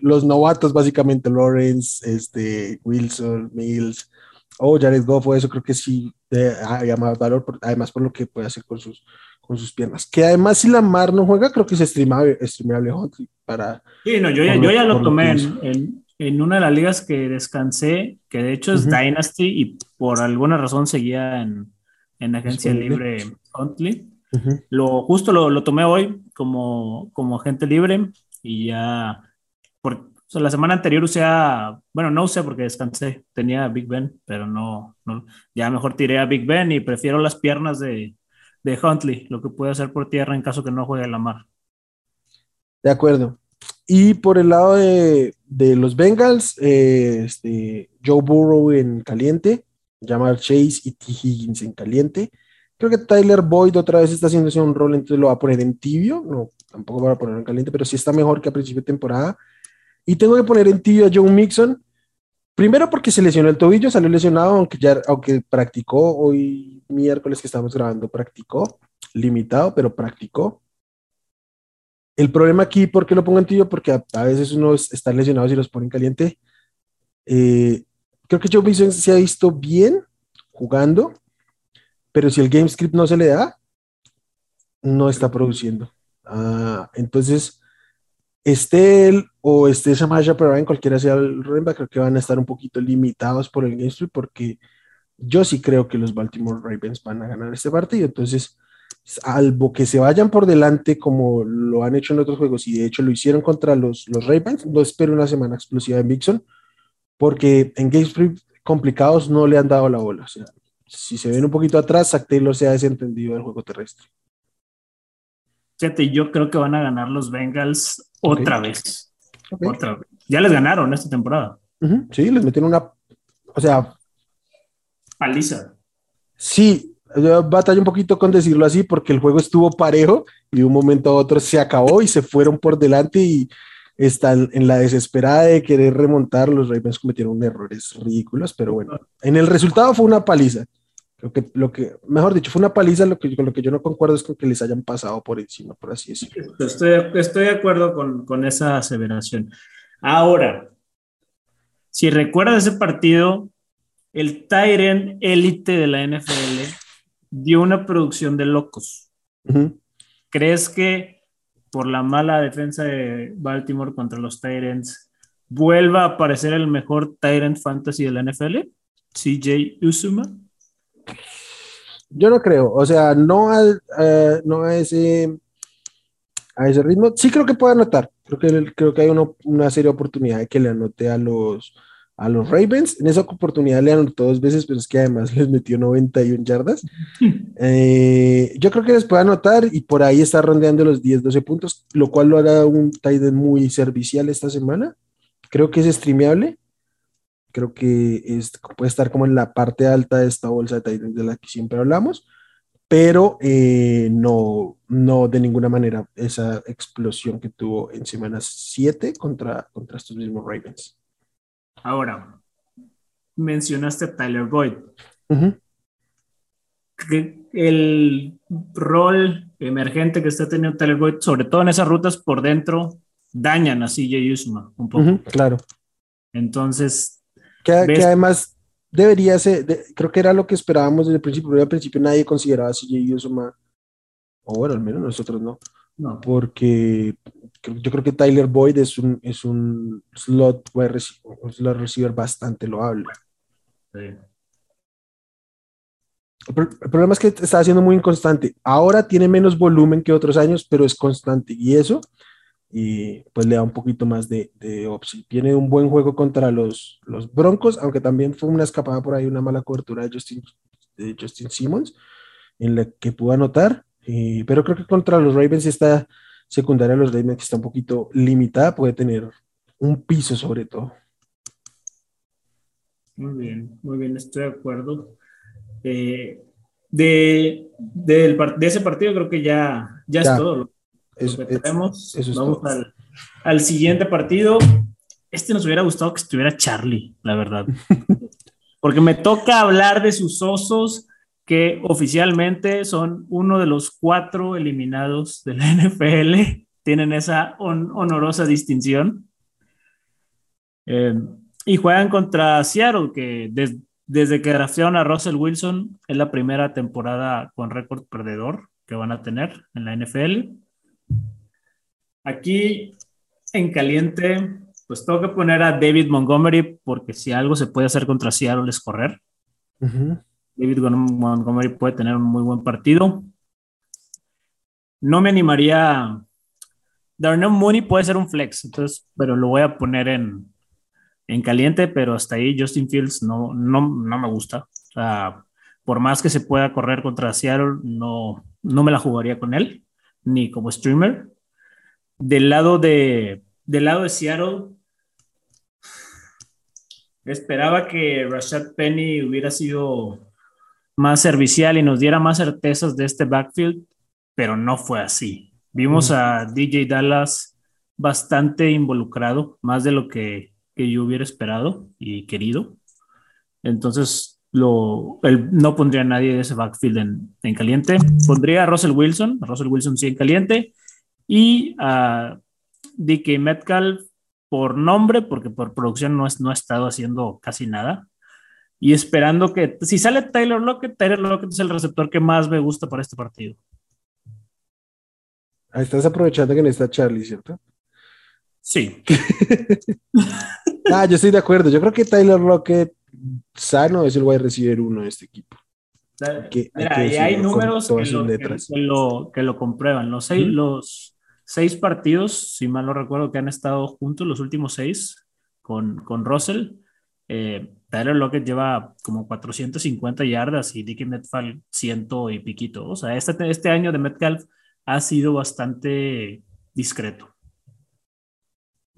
los novatos básicamente, Lawrence, este, Wilson, Mills, o oh, Jared Goff o eso, creo que sí hay más valor, además por lo que puede hacer con sus, con sus piernas. Que además si la Mar no juega, creo que es streamable, streamable para... Sí, no, yo ya, yo ya lo tomé en, en, una de las ligas que descansé, que de hecho es Dynasty y por alguna razón seguía en, en agencia libre Huntley. Lo, justo lo, lo, tomé hoy como, como agente libre y ya por, la semana anterior usé a, bueno, no usé porque descansé, tenía Big Ben, pero no, no, ya mejor tiré a Big Ben y prefiero las piernas de, de Huntley, lo que puede hacer por tierra en caso que no juegue la mar. De acuerdo. Y por el lado de, de los Bengals, eh, este, Joe Burrow en caliente, Jamar Chase y T. Higgins en caliente. Creo que Tyler Boyd otra vez está haciendo un rol, entonces lo va a poner en tibio. No, tampoco va a poner en caliente, pero sí está mejor que a principio de temporada. Y tengo que poner en tibio a Joe Mixon, primero porque se lesionó el tobillo, salió lesionado, aunque ya aunque practicó hoy miércoles que estamos grabando, practicó, limitado, pero practicó. El problema aquí, ¿por qué lo pongo en tibio? Porque a, veces uno está lesionado y los pone en caliente. Eh, creo que Joe Mixon se ha visto bien jugando, pero si el game script no se le da, no está produciendo. Ah, entonces, esté él o esté Samaja en cualquiera sea el running creo que van a estar un poquito limitados por el game porque yo sí creo que los Baltimore Ravens van a ganar este partido. Entonces, salvo que se vayan por delante como lo han hecho en otros juegos y de hecho lo hicieron contra los, los Ravens, no espero una semana explosiva en Vixon porque en games complicados no le han dado la bola. O sea, si se ven un poquito atrás, Zach Taylor se ha desentendido del juego terrestre. Fíjate, yo creo que van a ganar los Bengals otra vez. Otra Ya les ganaron esta temporada. Sí, les metieron una. O sea. Paliza. Sí, yo batalla un poquito con decirlo así porque el juego estuvo parejo y de un momento a otro se acabó y se fueron por delante y están en la desesperada de querer remontar. Los Ravens cometieron errores ridículos, pero bueno, en el resultado fue una paliza. Creo que lo que, mejor dicho, fue una paliza, lo que, con lo que yo no concuerdo es con que les hayan pasado por encima, por así decirlo. Estoy, estoy de acuerdo con, con esa aseveración. Ahora, si recuerdas ese partido, el Tyrant élite de la NFL dio una producción de locos. ¿Crees que por la mala defensa de Baltimore contra los Tyrants vuelva a aparecer el mejor Tyrant fantasy de la NFL? CJ Usuma. Yo no creo, o sea, no a, eh, no a ese a ese ritmo. Sí creo que puede anotar. Creo que, creo que hay una seria oportunidad de que le anote a los, a los Ravens. En esa oportunidad le anotó dos veces, pero es que además les metió 91 yardas. Eh, yo creo que les puede anotar y por ahí está rondeando los 10, 12 puntos, lo cual lo hará un tight muy servicial esta semana. Creo que es streameable. Creo que es, puede estar como en la parte alta de esta bolsa de tight de la que siempre hablamos, pero eh, no, no de ninguna manera esa explosión que tuvo en semana 7 contra, contra estos mismos Ravens. Ahora, mencionaste a Tyler Boyd. El rol emergente que está teniendo Tyler Boyd, sobre todo en esas rutas por dentro, dañan a CJ Usma un poco. claro. Entonces. Que, además debería ser, creo que era lo que esperábamos desde el principio, pero al principio nadie consideraba a CJ Usma, o bueno, al menos nosotros no. No. Porque yo creo que Tyler Boyd es un, es un slot, slot receiver bastante loable. Sí. El, problema es que está siendo muy inconstante. Ahora tiene menos volumen que otros años, pero es constante. Y eso, y pues le da un poquito más de, de Tiene un buen juego contra los, los Broncos, aunque también fue una escapada por ahí, una mala cobertura de Justin, de Justin Simmons, en la que pudo anotar. pero creo que contra los Ravens está secundaria de los que está un poquito limitada, puede tener un piso sobre todo. Muy bien, muy bien, estoy de acuerdo. Eh, de, de, ese partido creo que ya, ya, es todo lo, que tenemos. Vamos al, al, siguiente partido. Este nos hubiera gustado que estuviera Charlie, la verdad. Porque me toca hablar de sus osos que oficialmente son uno de los cuatro eliminados de la NFL, tienen esa honorosa distinción. Eh, y juegan contra Seattle, que desde que draftearon a Russell Wilson es la primera temporada con récord perdedor que van a tener en la NFL. Aquí en caliente, pues tengo que poner a David Montgomery porque si algo se puede hacer contra Seattle es correr. David Montgomery puede tener un muy buen partido. No me animaría. Darnell Mooney puede ser un flex, entonces, pero lo voy a poner en, en caliente, pero hasta ahí Justin Fields no, no, no me gusta. O sea, por más que se pueda correr contra Seattle, no, no me la jugaría con él, ni como streamer. Del lado de, del lado de Seattle, esperaba que Rashad Penny hubiera sido más servicial y nos diera más certezas de este backfield, pero no fue así. Vimos a DJ Dallas bastante involucrado, más de lo que, yo hubiera esperado y querido. Entonces, lo, no pondría a nadie de ese backfield en, caliente. Pondría a Russell Wilson, a Russell Wilson sí en caliente, y a DK Metcalf por nombre, porque por producción no, es, no ha estado haciendo casi nada y esperando que, si sale Taylor Lockett, Taylor Lockett es el receptor que más me gusta para este partido. Ahí estás aprovechando que no está Charlie, ¿cierto? Sí. ah, yo estoy de acuerdo. Yo creo que Taylor Lockett sano es el wide receiver uno de este equipo. Mira, y hay números que lo, que, lo, comprueban. Los seis, los seis partidos, si mal no recuerdo, que han estado juntos, los últimos seis, con, con Russell, eh, Tyler Lockett lleva como 450 yardas y Dickie Metcalf ciento y piquito. O sea, este, este año de Metcalf ha sido bastante discreto.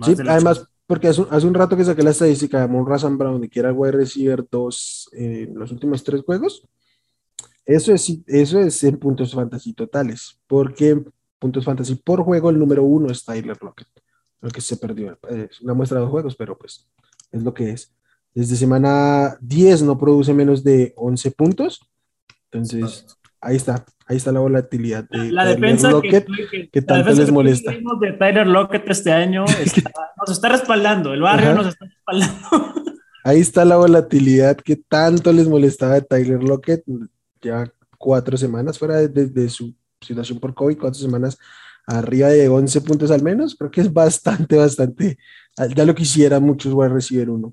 sí, además, porque hace, un rato que saqué la estadística de Mon Razan Brown y que era wide receiver 2 en los últimos tres juegos. Eso es, eso es en puntos fantasy totales, porque puntos fantasy por juego el número uno es Tyler Lockett, lo que se perdió. Es una muestra de juegos, pero pues es lo que es. Desde semana 10 no produce menos de 11 puntos Entonces, ahí está, ahí está la volatilidad de la, defensa Lockett, que, tanto les molesta. de Tyler Lockett este año nos está respaldando, el barrio nos está respaldando. Ahí está la volatilidad que tanto les molestaba de Tyler Lockett, ya cuatro semanas fuera de, su situación por COVID, cuatro semanas arriba de 11 puntos al menos, creo que es bastante, bastante, ya lo quisiera muchos voy a recibir uno.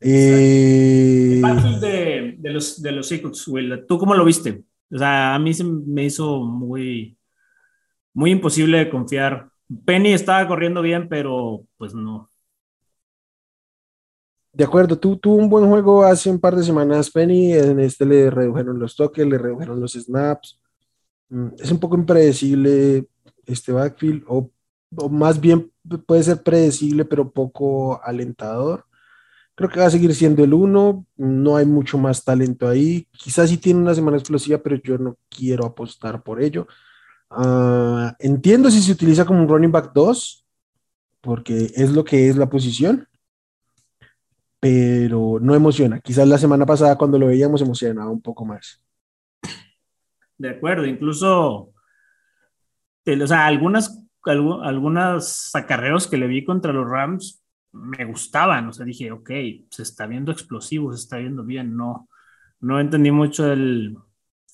Eh... De, de, los, de los Will, ¿tú cómo lo viste? O sea, a mí se me hizo muy, muy imposible de confiar. Penny estaba corriendo bien, pero pues no, de acuerdo, tú tuvo un buen juego hace un par de semanas, Penny. En este le redujeron los toques, le redujeron los snaps. Mm, es un poco impredecible este backfield, o, más bien puede ser predecible, pero poco alentador. Creo que va a seguir siendo el uno. No hay mucho más talento ahí. Quizás sí tiene una semana explosiva, pero yo no quiero apostar por ello. Ah, entiendo si se utiliza como un running back 2, porque es lo que es la posición pero no emociona. Quizás la semana pasada cuando lo veíamos emocionaba un poco más. De acuerdo, incluso, o sea, algunas, algunas acarreos que le vi contra los Rams me gustaban, o sea, dije, ok, se está viendo explosivo, se está viendo bien, no, no entendí mucho el,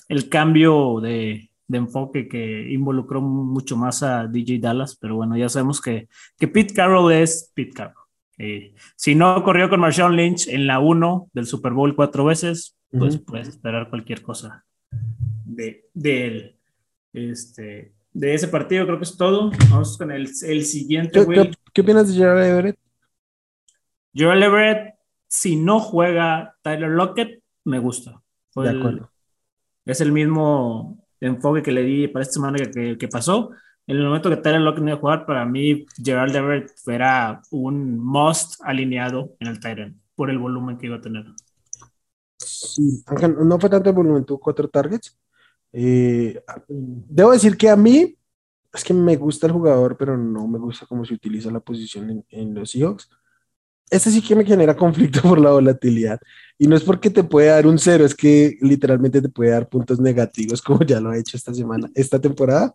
el cambio de, de, enfoque que involucró mucho más a DJ Dallas, pero bueno, ya sabemos que, que Pete Carroll es Pete Carroll. Eh, si no corrió con Marshawn Lynch en la 1 del Super Bowl cuatro veces, pues puedes esperar cualquier cosa de, de, este, de ese partido. Creo que es todo. Vamos con el, el siguiente. ¿Qué, opinas de Gerald Everett? Gerald Everett, si no juega Tyler Lockett, me gusta. de acuerdo. es el mismo enfoque que le di para esta semana que, que pasó en el momento que Tyler Lockett no iba a jugar, para mí Gerald Everett era un must alineado en el Tyrant por el volumen que iba a tener. Sí, no fue tanto el volumen, tuvo cuatro targets. Eh, debo decir que a mí es que me gusta el jugador, pero no me gusta cómo se utiliza la posición en, los Seahawks. Este sí que me genera conflicto por la volatilidad. Y no es porque te puede dar un cero, es que literalmente te puede dar puntos negativos, como ya lo ha hecho esta semana, esta temporada.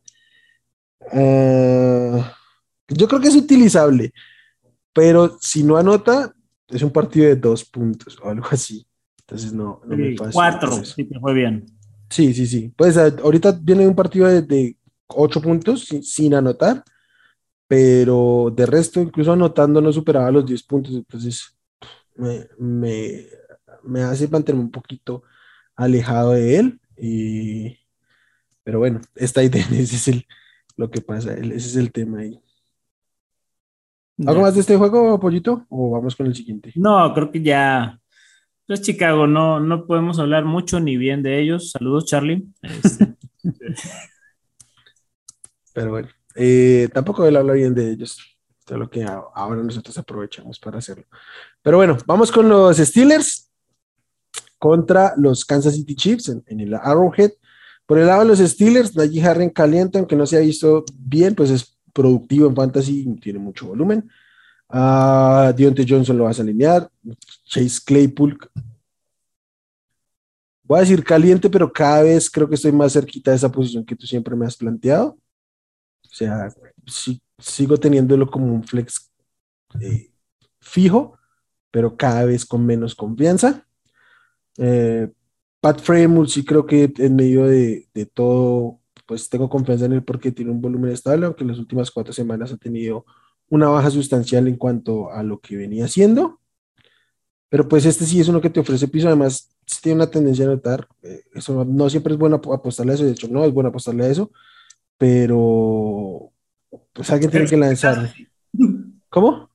Eh, yo creo que es utilizable, pero si no anota, es un partido de dos puntos o algo así. Entonces no, no me pasa. Cuatro, sí te fue bien. Sí, sí, sí. Pues ahorita viene un partido de, ocho puntos sin, anotar, pero de resto, incluso anotando, no superaba los diez puntos. Entonces me, me, me hace mantenerme un poquito alejado de él. Y, pero bueno, esta idea ese es el, lo que pasa. Ese es el tema ahí. ¿Algo más de este juego, Pollito? ¿O vamos con el siguiente? No, creo que ya. Es Chicago, no, no podemos hablar mucho ni bien de ellos. Saludos, Charlie. Este, Pero bueno, eh, tampoco él habla bien de ellos. Es lo que ahora nosotros aprovechamos para hacerlo. Pero bueno, vamos con los Steelers contra los Kansas City Chiefs en el Arrowhead. Por el lado de los Steelers, Najee Harren caliente, aunque no se ha visto bien, pues es productivo en fantasy, tiene mucho volumen. Uh, Deontay Johnson lo vas a alinear. Chase Claypool. Voy a decir caliente, pero cada vez creo que estoy más cerquita de esa posición que tú siempre me has planteado. O sea, sigo teniéndolo como un flex eh, fijo, pero cada vez con menos confianza. Eh, Pat Fremont sí creo que en medio de, todo, pues tengo confianza en él porque tiene un volumen estable, aunque en las últimas cuatro semanas ha tenido una baja sustancial en cuanto a lo que venía haciendo. Pero pues este sí es uno que te ofrece piso, además tiene una tendencia a notar, eh, eso no siempre es bueno apostarle a eso, de hecho no es bueno apostarle a eso, pero pues alguien tiene que lanzar. ¿Cómo?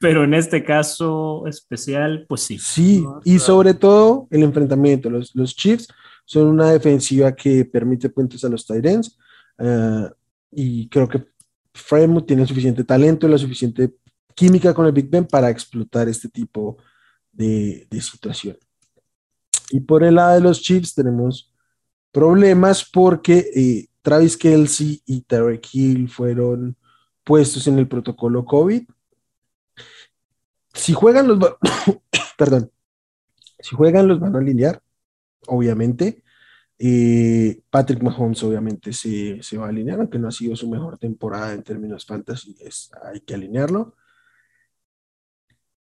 pero en este caso especial, pues sí. Sí, y sobre todo el enfrentamiento. Los, los Chiefs son una defensiva que permite puentes a los Tyrants uh, y creo que Fremont tiene suficiente talento y la suficiente química con el Big Ben para explotar este tipo de, de situación. Y por el lado de los Chiefs tenemos problemas porque eh, Travis Kelsey y Tarek Hill fueron puestos en el protocolo COVID si juegan los, perdón, si juegan los van a alinear, obviamente. Eh, Patrick Mahomes obviamente se, se, va a alinear, aunque no ha sido su mejor temporada en términos fantasy, hay que alinearlo.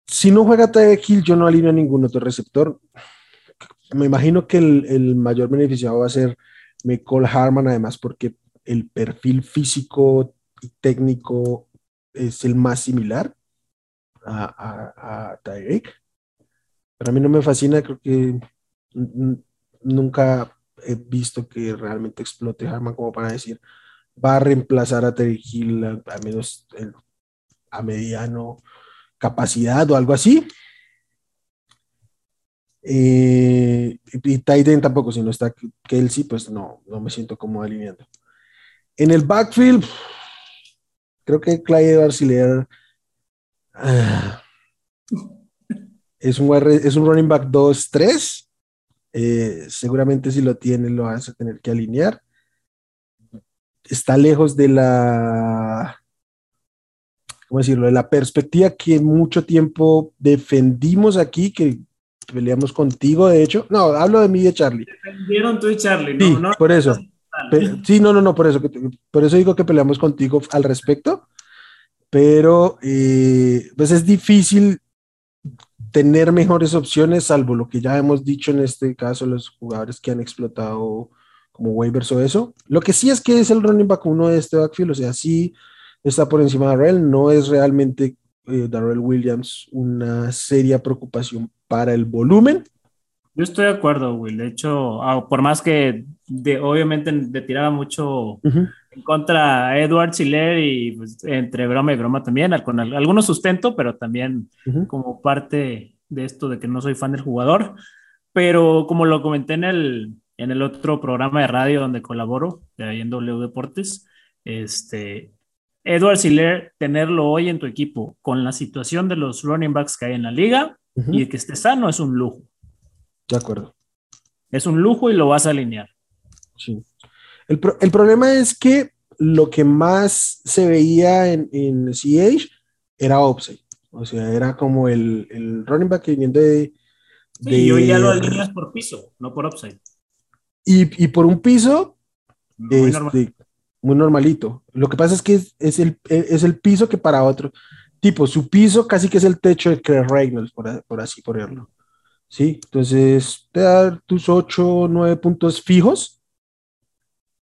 Si no juega Tyreek Hill, yo no alineo a ningún otro receptor. Me imagino que el, el mayor beneficiado va a ser Michael Harman, además porque el perfil físico y técnico es el más similar a, a, a Tyreek. Pero a mí no me fascina, creo que nunca he visto que realmente explote Harman como para decir va a reemplazar a Terry Hill a, menos a mediano capacidad o algo así. Eh, y Tyden tampoco, si no está Kelsey, pues no, no me siento como alineando. En el backfield, creo que Clyde Barciller ah, es, un, es un running back 2-3 eh, seguramente si lo tienes lo vas a tener que alinear. Está lejos de la, ¿cómo decirlo? De la perspectiva que mucho tiempo defendimos aquí, que peleamos contigo, de hecho. No, hablo de mí y de Charlie. Defendieron tú y Charlie, ¿no? Sí, no, por eso. sí, no, no, no, por eso, por eso digo que peleamos contigo al respecto. Pero, eh, pues es difícil tener mejores opciones, salvo lo que ya hemos dicho en este caso, los jugadores que han explotado como waivers o eso. Lo que sí es que es el running back uno de este backfield, o sea, sí está por encima de Darrell, no es realmente eh, Darrell Williams una seria preocupación para el volumen. Yo estoy de acuerdo, Will. De hecho, ah, por más que de, obviamente de tiraba mucho en contra Edward Siller y pues, entre broma y broma también, con algunos sustento, pero también como parte de esto de que no soy fan del jugador. Pero como lo comenté en el, en el otro programa de radio donde colaboro, de ahí en W Deportes, este, Edward Siller, tenerlo hoy en tu equipo con la situación de los running backs que hay en la liga y que esté sano es un lujo. De acuerdo. Es un lujo y lo vas a alinear. Sí. El, problema es que lo que más se veía en, en CH era upside. O sea, era como el, running back que viene de, Sí, hoy ya lo alineas por piso, no por upside. Y, por un piso muy, este, muy, normalito. Lo que pasa es que es, el, es el piso que para otro, tipo, su piso casi que es el techo de Craig Reynolds, por, por así ponerlo. ¿sí? Entonces, te va a dar tus 8 o 9 puntos fijos,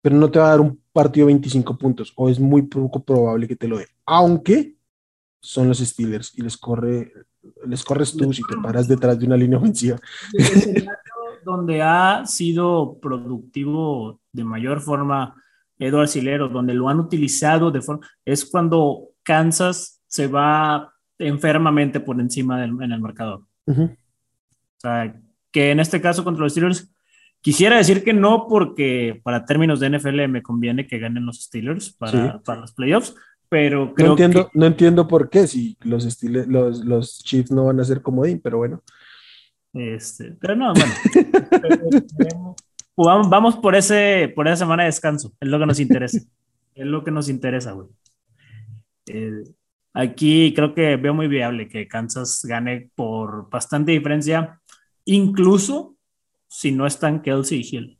pero no te va a dar un partido de 25 puntos, o es muy poco probable que te lo dé, aunque son los Steelers y les corre, les corres tú si te paras detrás de una línea ofensiva. donde ha sido productivo de mayor forma Eduardo Silero, donde lo han utilizado de forma, es cuando Kansas se va enfermamente por encima del, en el marcador. O sea, que en este caso contra los Steelers, quisiera decir que no, porque para términos de NFL me conviene que ganen los Steelers para, para los playoffs, pero creo no entiendo, no entiendo por qué si los, Steelers, los, los Chiefs no van a ser comodín, pero bueno. Este, pero no, bueno. vamos, vamos por, ese, por esa semana de descanso, es lo que nos interesa. es lo que nos interesa, güey. Eh, aquí creo que veo muy viable que Kansas gane por bastante diferencia incluso si no están Kelsey y Hill.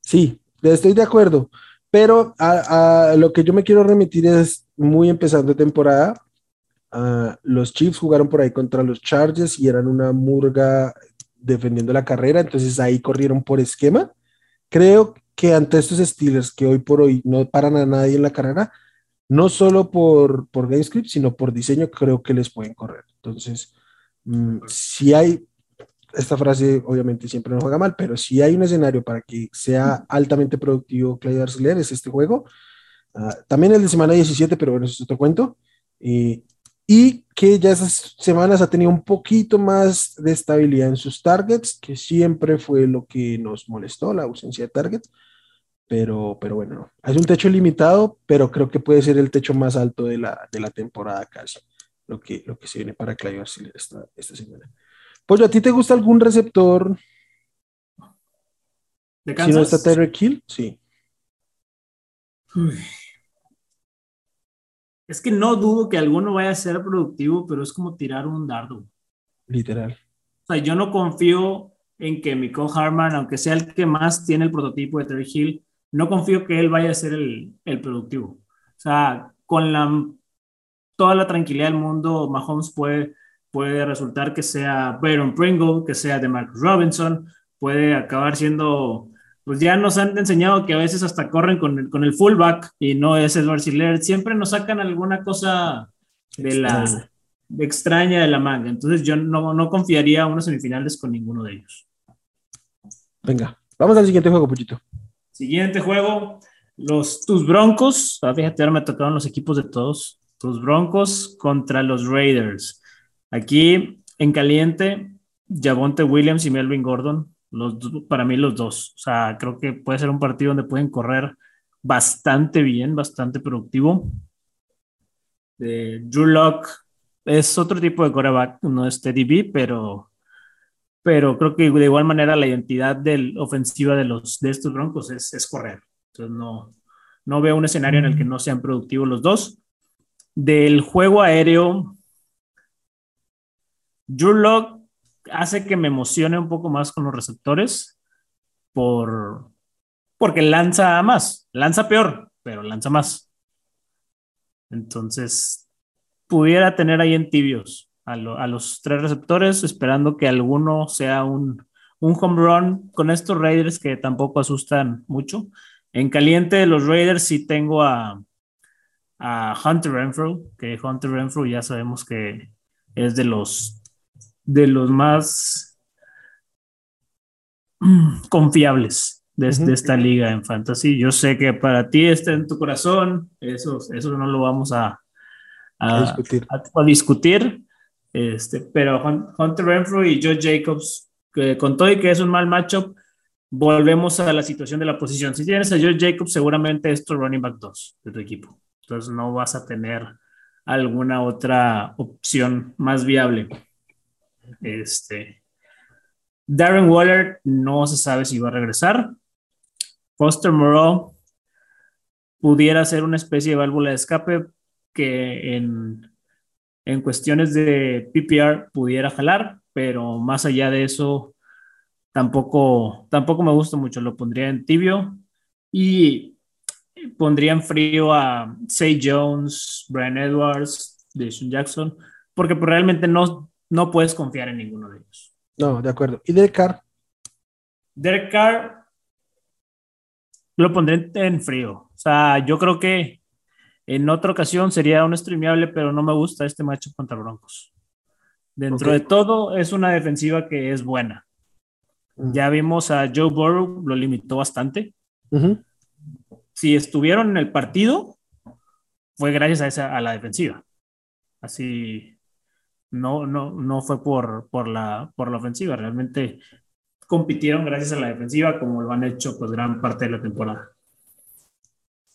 Sí, estoy de acuerdo, pero a, lo que yo me quiero remitir es muy empezando temporada. los Chiefs jugaron por ahí contra los Chargers y eran una murga defendiendo la carrera, entonces ahí corrieron por esquema. Creo que ante estos Steelers que hoy por hoy no paran a nadie en la carrera, no solo por, por GameScript, sino por diseño, creo que les pueden correr. Entonces, Mm, si hay, esta frase obviamente siempre no juega mal, pero si hay un escenario para que sea altamente productivo Clay Arcelor, es este juego. Ah, también el de semana 17, pero bueno, eso es otro cuento. y que ya esas semanas ha tenido un poquito más de estabilidad en sus targets, que siempre fue lo que nos molestó, la ausencia de targets. Pero, pero bueno, es un techo limitado, pero creo que puede ser el techo más alto de la, de la temporada casi lo que, lo que se viene para Clive esta, esta semana. Pues, ¿a ti te gusta algún receptor? ¿De Si no está Tyreek Kill, sí. Es que no dudo que alguno vaya a ser productivo, pero es como tirar un dardo. Literal. O sea, yo no confío en que Miko Harman, aunque sea el que más tiene el prototipo de Terry Hill, no confío que él vaya a ser el, el productivo. O sea, con la, toda la tranquilidad del mundo, Mahomes puede, puede resultar que sea Byron Pringle, que sea de Mark Robinson, puede acabar siendo, pues ya nos han enseñado que a veces hasta corren con el, con el fullback y no es Edward Siller, siempre nos sacan alguna cosa de la extraña de la manga, entonces yo no, no confiaría a unos semifinales con ninguno de ellos. Venga, vamos al siguiente juego, Puchito. Siguiente juego, los tus Broncos. Ah, fíjate, ahora me tocaron los equipos de todos. Tus Broncos contra los Raiders. Aquí en caliente, Javonte Williams y Melvin Gordon. Los, para mí los dos. O sea, creo que puede ser un partido donde pueden correr bastante bien, bastante productivo. Drew Locke es otro tipo de coreback, no es Teddy B, pero pero creo que de igual manera la identidad del ofensiva de, los, de estos Broncos es, correr. Entonces no, no veo un escenario en el que no sean productivos los dos. Del juego aéreo, Drew Lock hace que me emocione un poco más con los receptores por, porque lanza más, lanza peor, pero lanza más. Entonces, pudiera tener ahí en tibios a, los tres receptores, esperando que alguno sea un, un home run con estos Raiders que tampoco asustan mucho. En caliente de los Raiders sí tengo a, a Hunter Renfro, que Hunter Renfro ya sabemos que es de los, de los más confiables de, esta liga en fantasy. Yo sé que para ti está en tu corazón, eso, eso no lo vamos a, a, discutir. a discutir. Este, pero Hunter Renfro y Joe Jacobs, con todo y que es un mal matchup, volvemos a la situación de la posición. Si tienes a Joe Jacobs, seguramente es tu running back 2 de tu equipo. Entonces no vas a tener alguna otra opción más viable. Este, Darren Waller no se sabe si va a regresar. Foster Moreau pudiera ser una especie de válvula de escape que en en cuestiones de PPR pudiera jalar, pero más allá de eso, tampoco, tampoco me gusta mucho. Lo pondría en tibio y pondría en frío a Say Jones, Brian Edwards, Jason Jackson, porque pues, realmente no, no puedes confiar en ninguno de ellos. No, de acuerdo. ¿Y Derek Carr? Derek Carr lo pondré en frío. O sea, yo creo que en otra ocasión sería un streameable, pero no me gusta este macho contra Broncos. Dentro de todo, es una defensiva que es buena. Ya vimos a Joe Burrow, lo limitó bastante. Si estuvieron en el partido, fue gracias a, esa, a la defensiva. Así, no, no, no fue por, por, la, por la ofensiva. Realmente compitieron gracias a la defensiva, como lo han hecho pues gran parte de la temporada.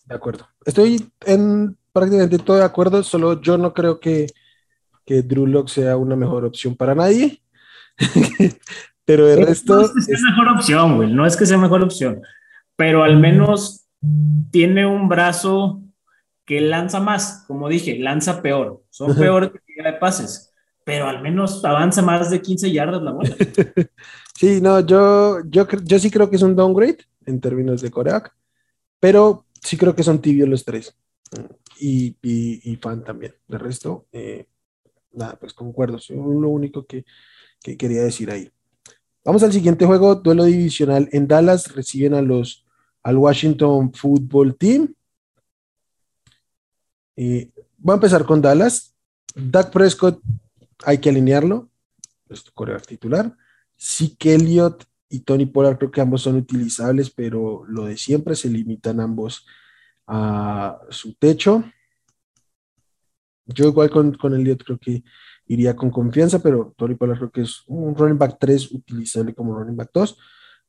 De acuerdo. Estoy en prácticamente todo de acuerdo, solo yo no creo que, que Drew Lock sea una mejor opción para nadie. pero el resto. No es que sea mejor opción, güey. No es que sea mejor opción. Pero al menos tiene un brazo que lanza más. Como dije, lanza peor. Son peores que de pases. Pero al menos avanza más de 15 yardas la bola. sí, no, yo, yo, yo sí creo que es un downgrade en términos de Coreac. Pero sí creo que son tibios los tres. Y, y, fan también. De resto, eh, nada, pues concuerdo. Es lo único que, quería decir ahí. Vamos al siguiente juego, duelo divisional en Dallas. Reciben a los al Washington Football Team. Eh, voy a empezar con Dallas. Doug Prescott, hay que alinearlo. Es tu titular. Sí que Elliott y Tony Pollard creo que ambos son utilizables, pero lo de siempre se limitan ambos a su techo. Yo igual con, con Elliot creo que iría con confianza, pero Tony Pollard creo que es un running back 3 utilizable como running back 2.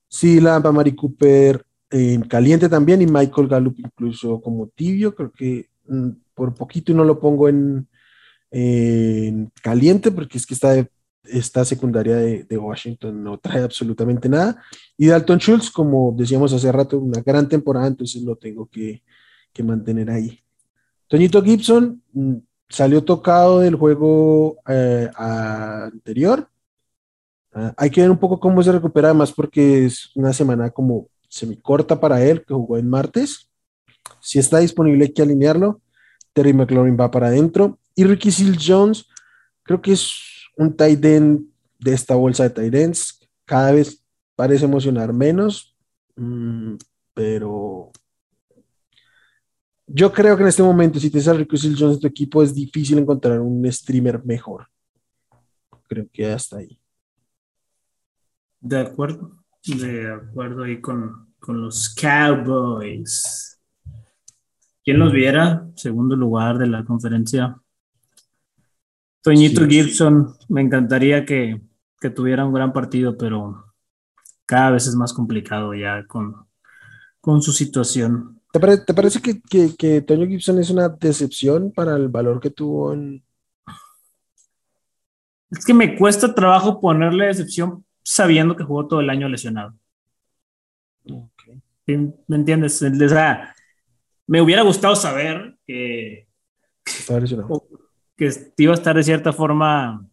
Sí, la Mari Cooper en caliente también y Michael Gallup incluso como tibio, creo que mm, por poquito no lo pongo en, en caliente porque es que está de esta secundaria de, Washington no trae absolutamente nada. Y Dalton Schultz, como decíamos hace rato, una gran temporada, entonces lo tengo que, mantener ahí. Toñito Gibson mm, salió tocado del juego eh, anterior. Ah, hay que ver un poco cómo se recupera, además porque es una semana como semicorta para él, que jugó en martes. Si está disponible hay que alinearlo. Terry McLaurin va para adentro. Y Ricky Seal Jones, creo que es un tight end de esta bolsa de tight ends. Cada vez parece emocionar menos, mm, pero yo creo que en este momento, si tienes a Seal Jones en tu equipo, es difícil encontrar un streamer mejor. Creo que hasta ahí. De acuerdo, de acuerdo ahí con, con los Cowboys. ¿Quién los viera? Segundo lugar de la conferencia. Toñito Gibson, me encantaría que, que, tuviera un gran partido, pero cada vez es más complicado ya con, con su situación. ¿Te, te parece que, que, que, Toño Gibson es una decepción para el valor que tuvo en... Es que me cuesta trabajo ponerle decepción sabiendo que jugó todo el año lesionado. ¿Me entiendes? O sea, me hubiera gustado saber que, que iba a estar de cierta forma.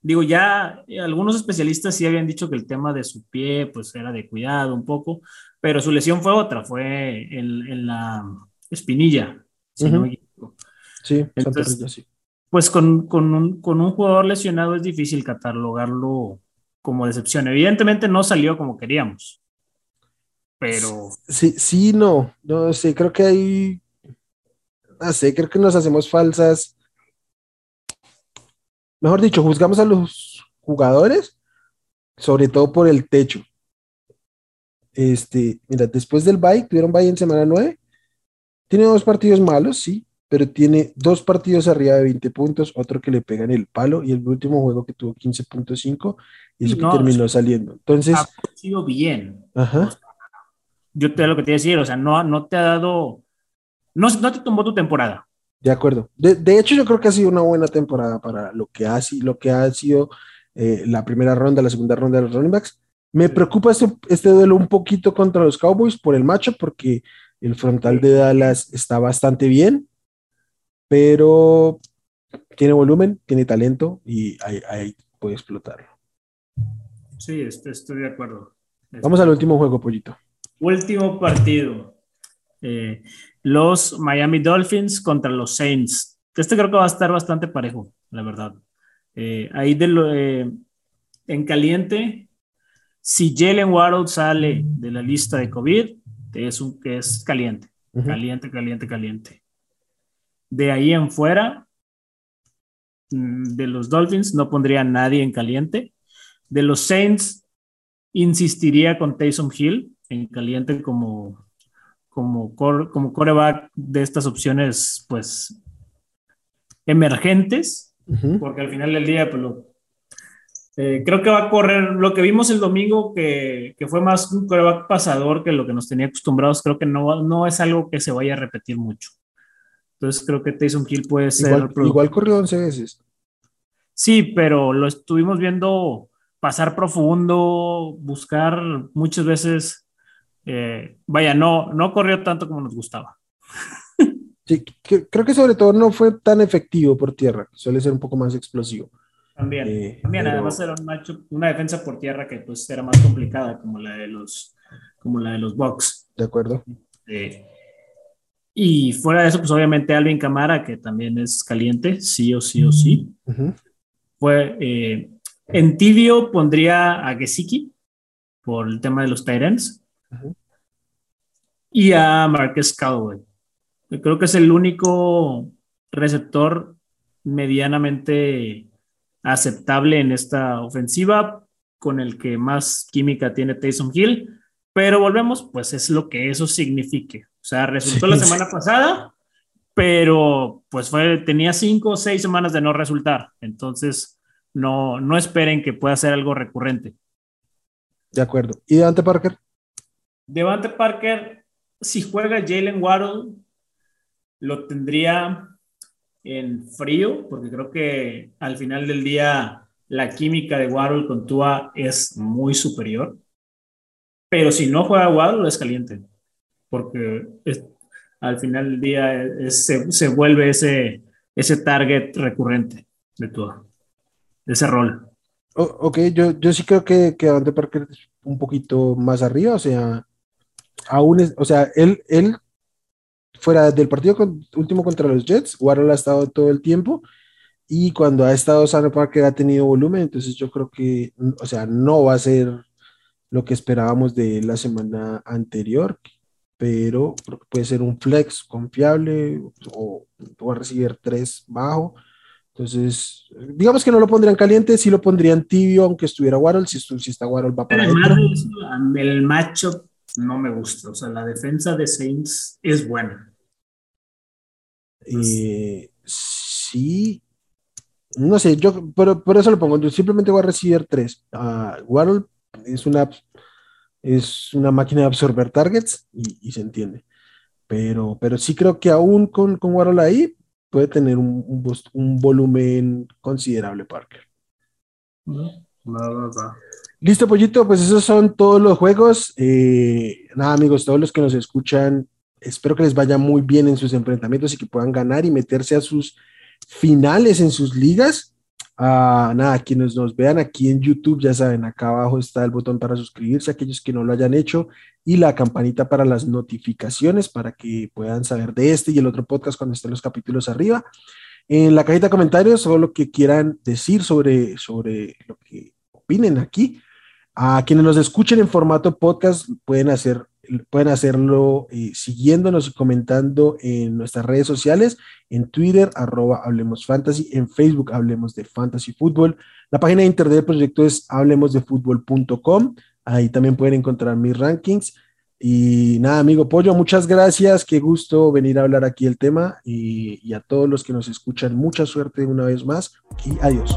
Digo, ya algunos especialistas sí habían dicho que el tema de su pie, pues era de cuidado un poco, pero su lesión fue otra, fue en, la espinilla, si no me equivoco. Sí, Entonces, sí. Pues con, con, un, con un jugador lesionado es difícil catalogarlo como decepción. Evidentemente no salió como queríamos, pero... Sí, sí, no, no sé, creo que hay, no sé, creo que nos hacemos falsas. Mejor dicho, juzgamos a los jugadores, sobre todo por el techo. Este, mira, después del bye, tuvieron bye en semana 9. Tiene dos partidos malos, sí, pero tiene dos partidos arriba de 20 puntos, otro que le pega en el palo y el último juego que tuvo 15.5 y eso que terminó saliendo. Entonces... Ha sido bien. Ajá. Yo te lo que te iba a decir, o sea, no, no te ha dado... No, no te tomó tu temporada. De acuerdo. De, hecho, yo creo que ha sido una buena temporada para lo que ha, lo que ha sido eh, la primera ronda, la segunda ronda de los running backs. Me preocupa este, este duelo un poquito contra los Cowboys por el macho, porque el frontal de Dallas está bastante bien pero tiene volumen, tiene talento y ahí, puede explotarlo. Sí, estoy, de acuerdo. Vamos al último juego, Pollito. Último partido. Eh, los Miami Dolphins contra los Saints. Este creo que va a estar bastante parejo, la verdad. Eh, ahí de lo, eh, en caliente, si Jalen Waddle sale de la lista de COVID, es, un, es caliente, caliente, caliente, caliente. De ahí en fuera, mm, de los Dolphins, no pondría a nadie en caliente. De los Saints, insistiría con Taysom Hill en caliente como, como, como coreback de estas opciones, pues, emergentes, porque al final del día, pues, eh, creo que va a correr lo que vimos el domingo, que, que, fue más un coreback pasador que lo que nos tenía acostumbrados, creo que no, no es algo que se vaya a repetir mucho. Entonces creo que Tyson Hill puede ser. Igual, corrió 11 veces. Sí, pero lo estuvimos viendo pasar profundo, buscar muchas veces. Eh, vaya, no, no corrió tanto como nos gustaba. Sí, creo que sobre todo no fue tan efectivo por tierra, suele ser un poco más explosivo. También, eh, también además era una defensa por tierra que pues era más complicada como la de los, como la de los Bucks. De acuerdo. Eh, y fuera de eso, pues obviamente Alvin Camara, que también es caliente, sí o sí o sí. Fue, eh, en tibio pondría a Gesicki por el tema de los Tyrants y a Marcus Callaway. Creo que es el único receptor medianamente aceptable en esta ofensiva, con el que más química tiene Taysom Hill, pero volvemos, pues es lo que eso signifique. O sea, resultó la semana pasada, pero pues fue, tenía cinco o seis semanas de no resultar. Entonces, no, no esperen que pueda ser algo recurrente. De acuerdo. ¿Y Devante Parker? Devante Parker, si juega Jalen Waddle, lo tendría en frío, porque creo que al final del día la química de Waddle con Tua es muy superior. Pero si no juega Waddle, es caliente porque al final del día se, vuelve ese, ese target recurrente de todo, ese rol. ok, yo, yo sí creo que, que Devante Parker es un poquito más arriba, o sea, aún es, o sea, él, él fuera del partido último contra los Jets, Warhol ha estado todo el tiempo y cuando ha estado sano Parker ha tenido volumen, entonces yo creo que, o sea, no va a ser lo que esperábamos de la semana anterior, pero puede ser un flex confiable o, va a recibir tres bajo. Entonces, digamos que no lo pondrían caliente, sí lo pondrían tibio, aunque estuviera Warhol, si, si está Warhol va para adentro. El macho no me gusta, o sea, la defensa de Saints es buena. Eh, sí, no sé, yo pero por eso lo pongo, yo simplemente voy a recibir tres. Uh, Waddle es una, es una máquina de absorber targets y, se entiende. Pero, pero sí creo que aún con, con Waddle ahí puede tener un, un, volumen considerable Parker. Listo, pollito, pues esos son todos los juegos. Eh, nada, amigos, todos los que nos escuchan, espero que les vaya muy bien en sus enfrentamientos y que puedan ganar y meterse a sus finales en sus ligas. Ah, nada, quienes nos vean aquí en YouTube, ya saben, acá abajo está el botón para suscribirse, aquellos que no lo hayan hecho, y la campanita para las notificaciones para que puedan saber de este y el otro podcast cuando estén los capítulos arriba. En la cajita de comentarios, todo lo que quieran decir sobre, sobre lo que opinen aquí. A quienes nos escuchen en formato podcast, pueden hacer pueden hacerlo eh, siguiéndonos y comentando en nuestras redes sociales, en Twitter, arroba Hablemos en Facebook, Hablemos de Fantasy Fútbol. La página de internet del proyecto es hablemosdefutbol.com. Ahí también pueden encontrar mis rankings. Y nada, amigo Pollo, muchas gracias. Qué gusto venir a hablar aquí el tema. Y, y a todos los que nos escuchan, mucha suerte una vez más. Y adiós.